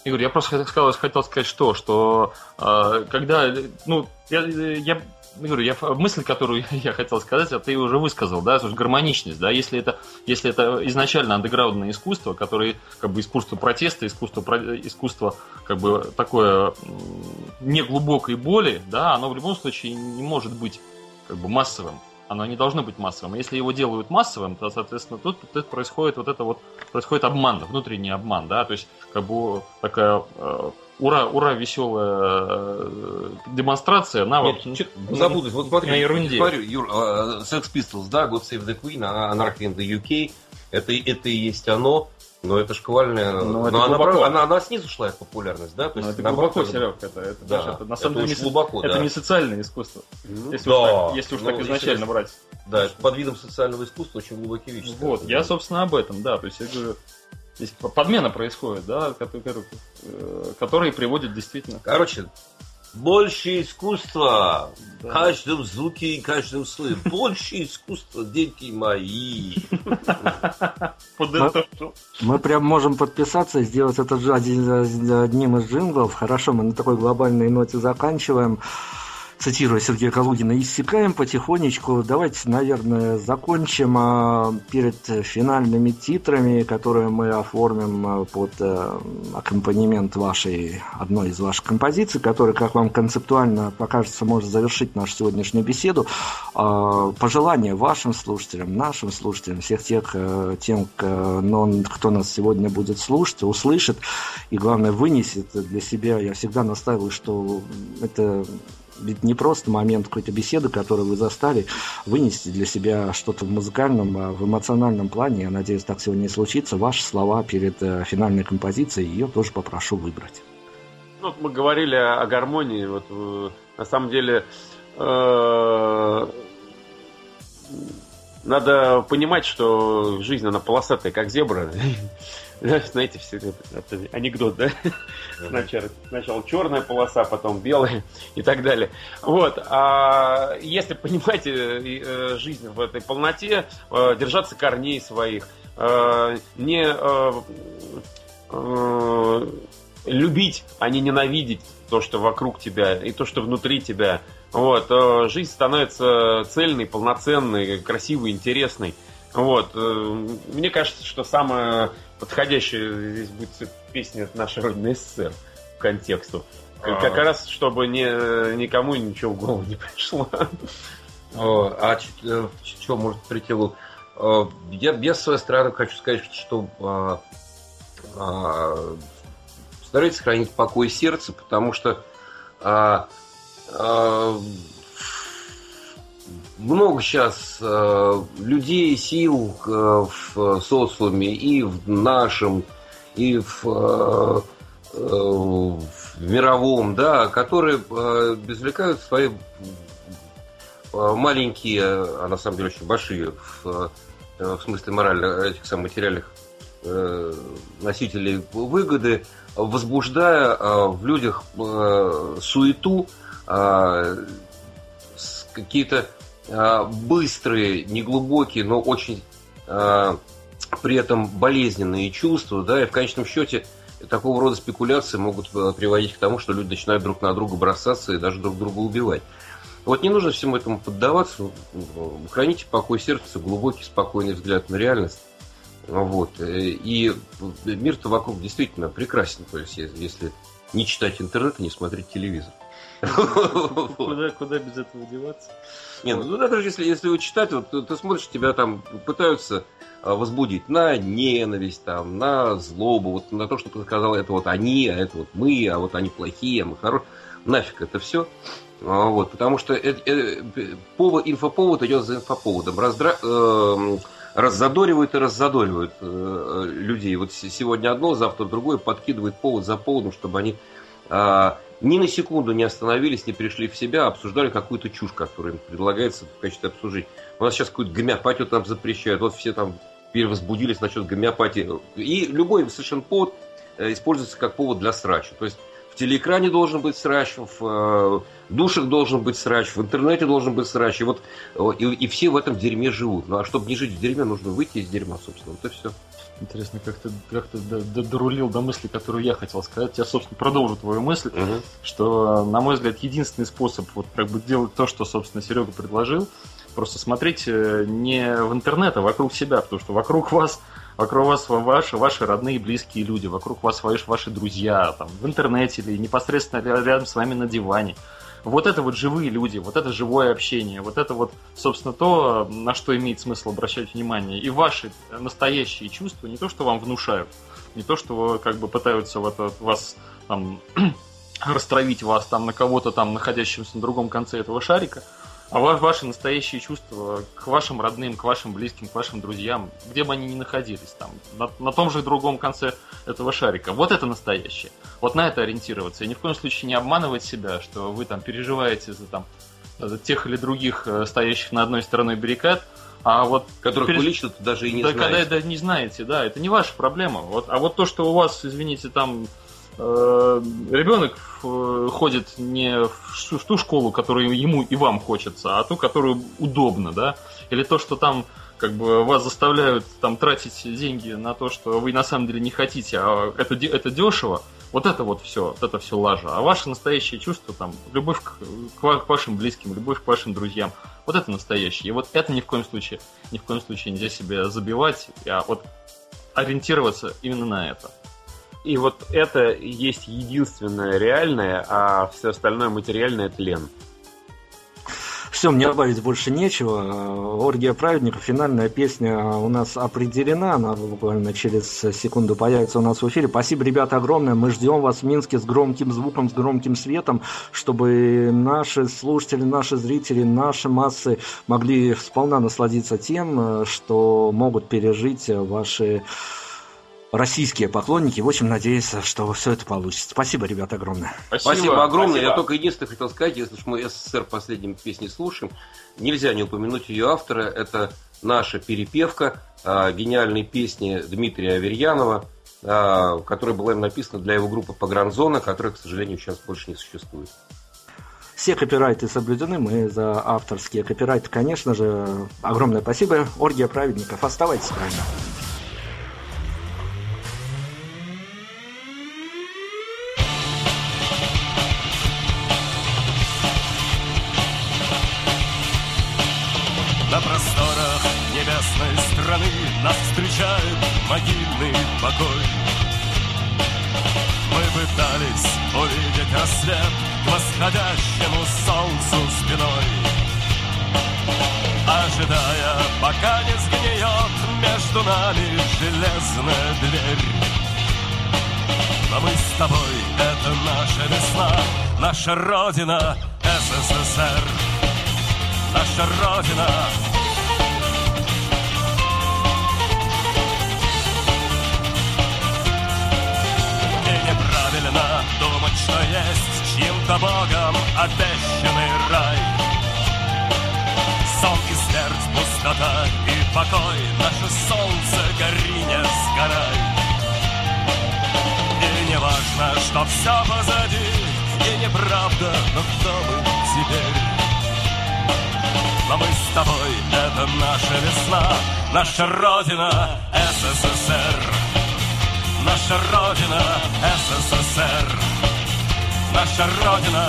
Speaker 3: Игорь, я просто хотел, хотел сказать что, что э, когда, ну, я, я говорю, я, мысль, которую я хотел сказать, а ты уже высказал, да, то есть гармоничность, да, если это, если это изначально андеграундное искусство, которое, как бы, искусство протеста, искусство, искусство, как бы, такое неглубокой боли, да, оно в любом случае не может быть, как бы, массовым оно не должно быть массовым. Если его делают массовым, то, соответственно, тут, тут происходит вот это вот, происходит обман, внутренний обман, да, то есть как бы такая э, ура, ура, веселая э, демонстрация,
Speaker 4: Нет, вот... Забудусь, вот смотри,
Speaker 3: на ерунде.
Speaker 4: Говорю, Юр, uh, Sex Pistols, да, God Save the Queen, Anarchy in the UK, это, это и есть оно, но это шквальная... Но,
Speaker 3: но это она,
Speaker 4: глубоко. она, она снизу шла эта популярность, да?
Speaker 3: То есть, это глубоко, это... Серег, это, это,
Speaker 4: да,
Speaker 3: даже, это на самом
Speaker 4: это
Speaker 3: деле
Speaker 4: очень глубоко,
Speaker 3: это
Speaker 4: да.
Speaker 3: не социальное искусство.
Speaker 4: Ну,
Speaker 3: если
Speaker 4: да.
Speaker 3: уж так, если уж
Speaker 4: ну,
Speaker 3: так изначально
Speaker 4: если,
Speaker 3: брать.
Speaker 4: Да, под видом социального искусства очень глубокие вещи.
Speaker 3: Вот, я, собственно, об этом, да. То есть я говорю, здесь подмена происходит, да, который, который приводит действительно.
Speaker 4: Короче, больше искусства да. в каждом звуке и каждом слове. Больше искусства, дети мои.
Speaker 2: Мы, мы прям можем подписаться и сделать это одним из джинглов. Хорошо, мы на такой глобальной ноте заканчиваем цитируя Сергея Калугина, иссякаем потихонечку. Давайте, наверное, закончим а, перед финальными титрами, которые мы оформим а, под а, аккомпанемент вашей, одной из ваших композиций, которая, как вам концептуально покажется, может завершить нашу сегодняшнюю беседу. Пожелания вашим слушателям, нашим слушателям, всех тех, тем, кто нас сегодня будет слушать, услышит и, главное, вынесет для себя. Я всегда настаиваю, что это ведь не просто момент какой-то беседы, которую вы застали, вынести для себя что-то в музыкальном, а в эмоциональном плане. Я надеюсь, так сегодня и случится. Ваши слова перед э, финальной композицией, ее тоже попрошу выбрать.
Speaker 5: Ну, вот мы говорили о гармонии. Вот, э, на самом деле, э, надо понимать, что жизнь, она полосатая, как зебра. Знаете, все это, анекдот, да? Сначала, сначала черная полоса, потом белая и так далее. Вот. А если понимаете э, жизнь в этой полноте, э, держаться корней своих, э, не любить, а не ненавидеть то, что вокруг тебя и то, что внутри тебя, вот, жизнь становится цельной, полноценной, красивой, интересной. Вот. Мне кажется, что самое подходящая здесь будет песня «Наша Родина СССР» к контексту. Как, как раз, чтобы не, никому ничего в голову не пришло.
Speaker 4: А что может прийти? Я, я с своей стороны хочу сказать, что а, а, старайтесь сохранить покой сердца, потому что а, а, много сейчас э, людей, сил э, в социуме и в нашем, и в, э, э, в мировом, да, которые э, извлекают свои э, маленькие, а на самом деле очень большие в, э, в смысле морально этих самых материальных э, носителей выгоды, возбуждая э, в людях э, суету, э, какие-то быстрые, неглубокие, но очень э, при этом болезненные чувства, да, и в конечном счете такого рода спекуляции могут э, приводить к тому, что люди начинают друг на друга бросаться и даже друг друга убивать. Вот не нужно всему этому поддаваться, храните покой сердца, глубокий, спокойный взгляд на реальность. Вот. И мир-то вокруг действительно прекрасен, то есть если не читать интернет и не смотреть телевизор.
Speaker 3: Куда, куда без этого деваться?
Speaker 4: Не, ну даже если, если его читать, вот ты, ты смотришь, тебя там пытаются а, возбудить на ненависть, там, на злобу, вот на то, что ты сказал, это вот они, а это вот мы, а вот они плохие, а мы хорошие. Нафиг это все. А, вот, потому что это, это, повод, инфоповод идет за инфоповодом. Раздра, э, раззадоривает и раззадоривает э, людей. Вот сегодня одно, завтра другое подкидывает повод за поводом, чтобы они э, ни на секунду не остановились, не пришли в себя, обсуждали какую-то чушь, которая им предлагается в качестве обсуждения. У нас сейчас какую-то гомеопатию там запрещают, вот все там перевозбудились насчет гомеопатии. И любой совершенно повод э, используется как повод для срача. То есть в телеэкране должен быть срач, в э, душах должен быть срач, в интернете должен быть срач. И, вот, и, и все в этом дерьме живут. Ну а чтобы не жить в дерьме, нужно выйти из дерьма, собственно. Вот и все.
Speaker 3: Интересно, как ты, как ты дорулил до мысли, которую я хотел сказать. Я, собственно, продолжу твою мысль, угу. что, на мой взгляд, единственный способ вот как бы делать то, что, собственно, Серега предложил, просто смотреть э, не в интернет, а вокруг себя, потому что вокруг вас вокруг вас ваши, ваши родные, близкие люди, вокруг вас ваши, ваши друзья, там, в интернете или непосредственно рядом с вами на диване. Вот это вот живые люди, вот это живое общение, вот это вот, собственно, то, на что имеет смысл обращать внимание. И ваши настоящие чувства, не то, что вам внушают, не то, что как бы пытаются вот, вот вас там растравить вас там на кого-то там, находящемся на другом конце этого шарика, а ваши настоящие чувства к вашим родным, к вашим близким, к вашим друзьям, где бы они ни находились, там, на, на том же другом конце этого шарика. Вот это настоящее. Вот на это ориентироваться. И ни в коем случае не обманывать себя, что вы там переживаете за там за тех или других э, стоящих на одной стороне баррикад, а вот
Speaker 4: которых переж... вы лично даже и не
Speaker 3: да,
Speaker 4: знаете.
Speaker 3: Когда да, не знаете, да, это не ваша проблема. Вот, а вот то, что у вас, извините, там Э, ребенок ходит не в ту школу, которую ему и вам хочется, а ту, которую удобно, да, или то, что там как бы вас заставляют там тратить деньги на то, что вы на самом деле не хотите, а это, это дешево, вот это вот все, вот это все лажа. А ваши настоящие чувства, там, любовь к, к вашим близким, любовь к вашим друзьям, вот это настоящее. И вот это ни в коем случае, ни в коем случае нельзя себя забивать, а вот ориентироваться именно на это.
Speaker 5: И вот это есть единственное реальное, а все остальное материальное – тлен.
Speaker 2: Все, мне добавить больше нечего. Оргия праведников, финальная песня у нас определена, она буквально через секунду появится у нас в эфире. Спасибо, ребята, огромное. Мы ждем вас в Минске с громким звуком, с громким светом, чтобы наши слушатели, наши зрители, наши массы могли сполна насладиться тем, что могут пережить ваши российские поклонники. В общем, надеюсь, что все это получится. Спасибо, ребят, огромное.
Speaker 4: Спасибо, Спасибо огромное. Спасибо. Я только единственное хотел сказать, если мы СССР последним песни слушаем, нельзя не упомянуть ее автора. Это наша перепевка э, гениальной песни Дмитрия Аверьянова, э, которая была им написана для его группы «Погранзона», которая, к сожалению, сейчас больше не существует.
Speaker 2: Все копирайты соблюдены, мы за авторские копирайты, конечно же. Огромное спасибо. Оргия праведников. Оставайтесь с
Speaker 1: Родина, СССР. Наша Родина, Правильно думать, что есть чьим-то богом обещанный рай. Сон и смерть, пустота и покой, наше солнце гори не сгорай. И не важно, что все позади, и неправда, но кто мы теперь? Но мы с тобой, это наша весна, наша Родина, СССР. Наша Родина, СССР, наша Родина.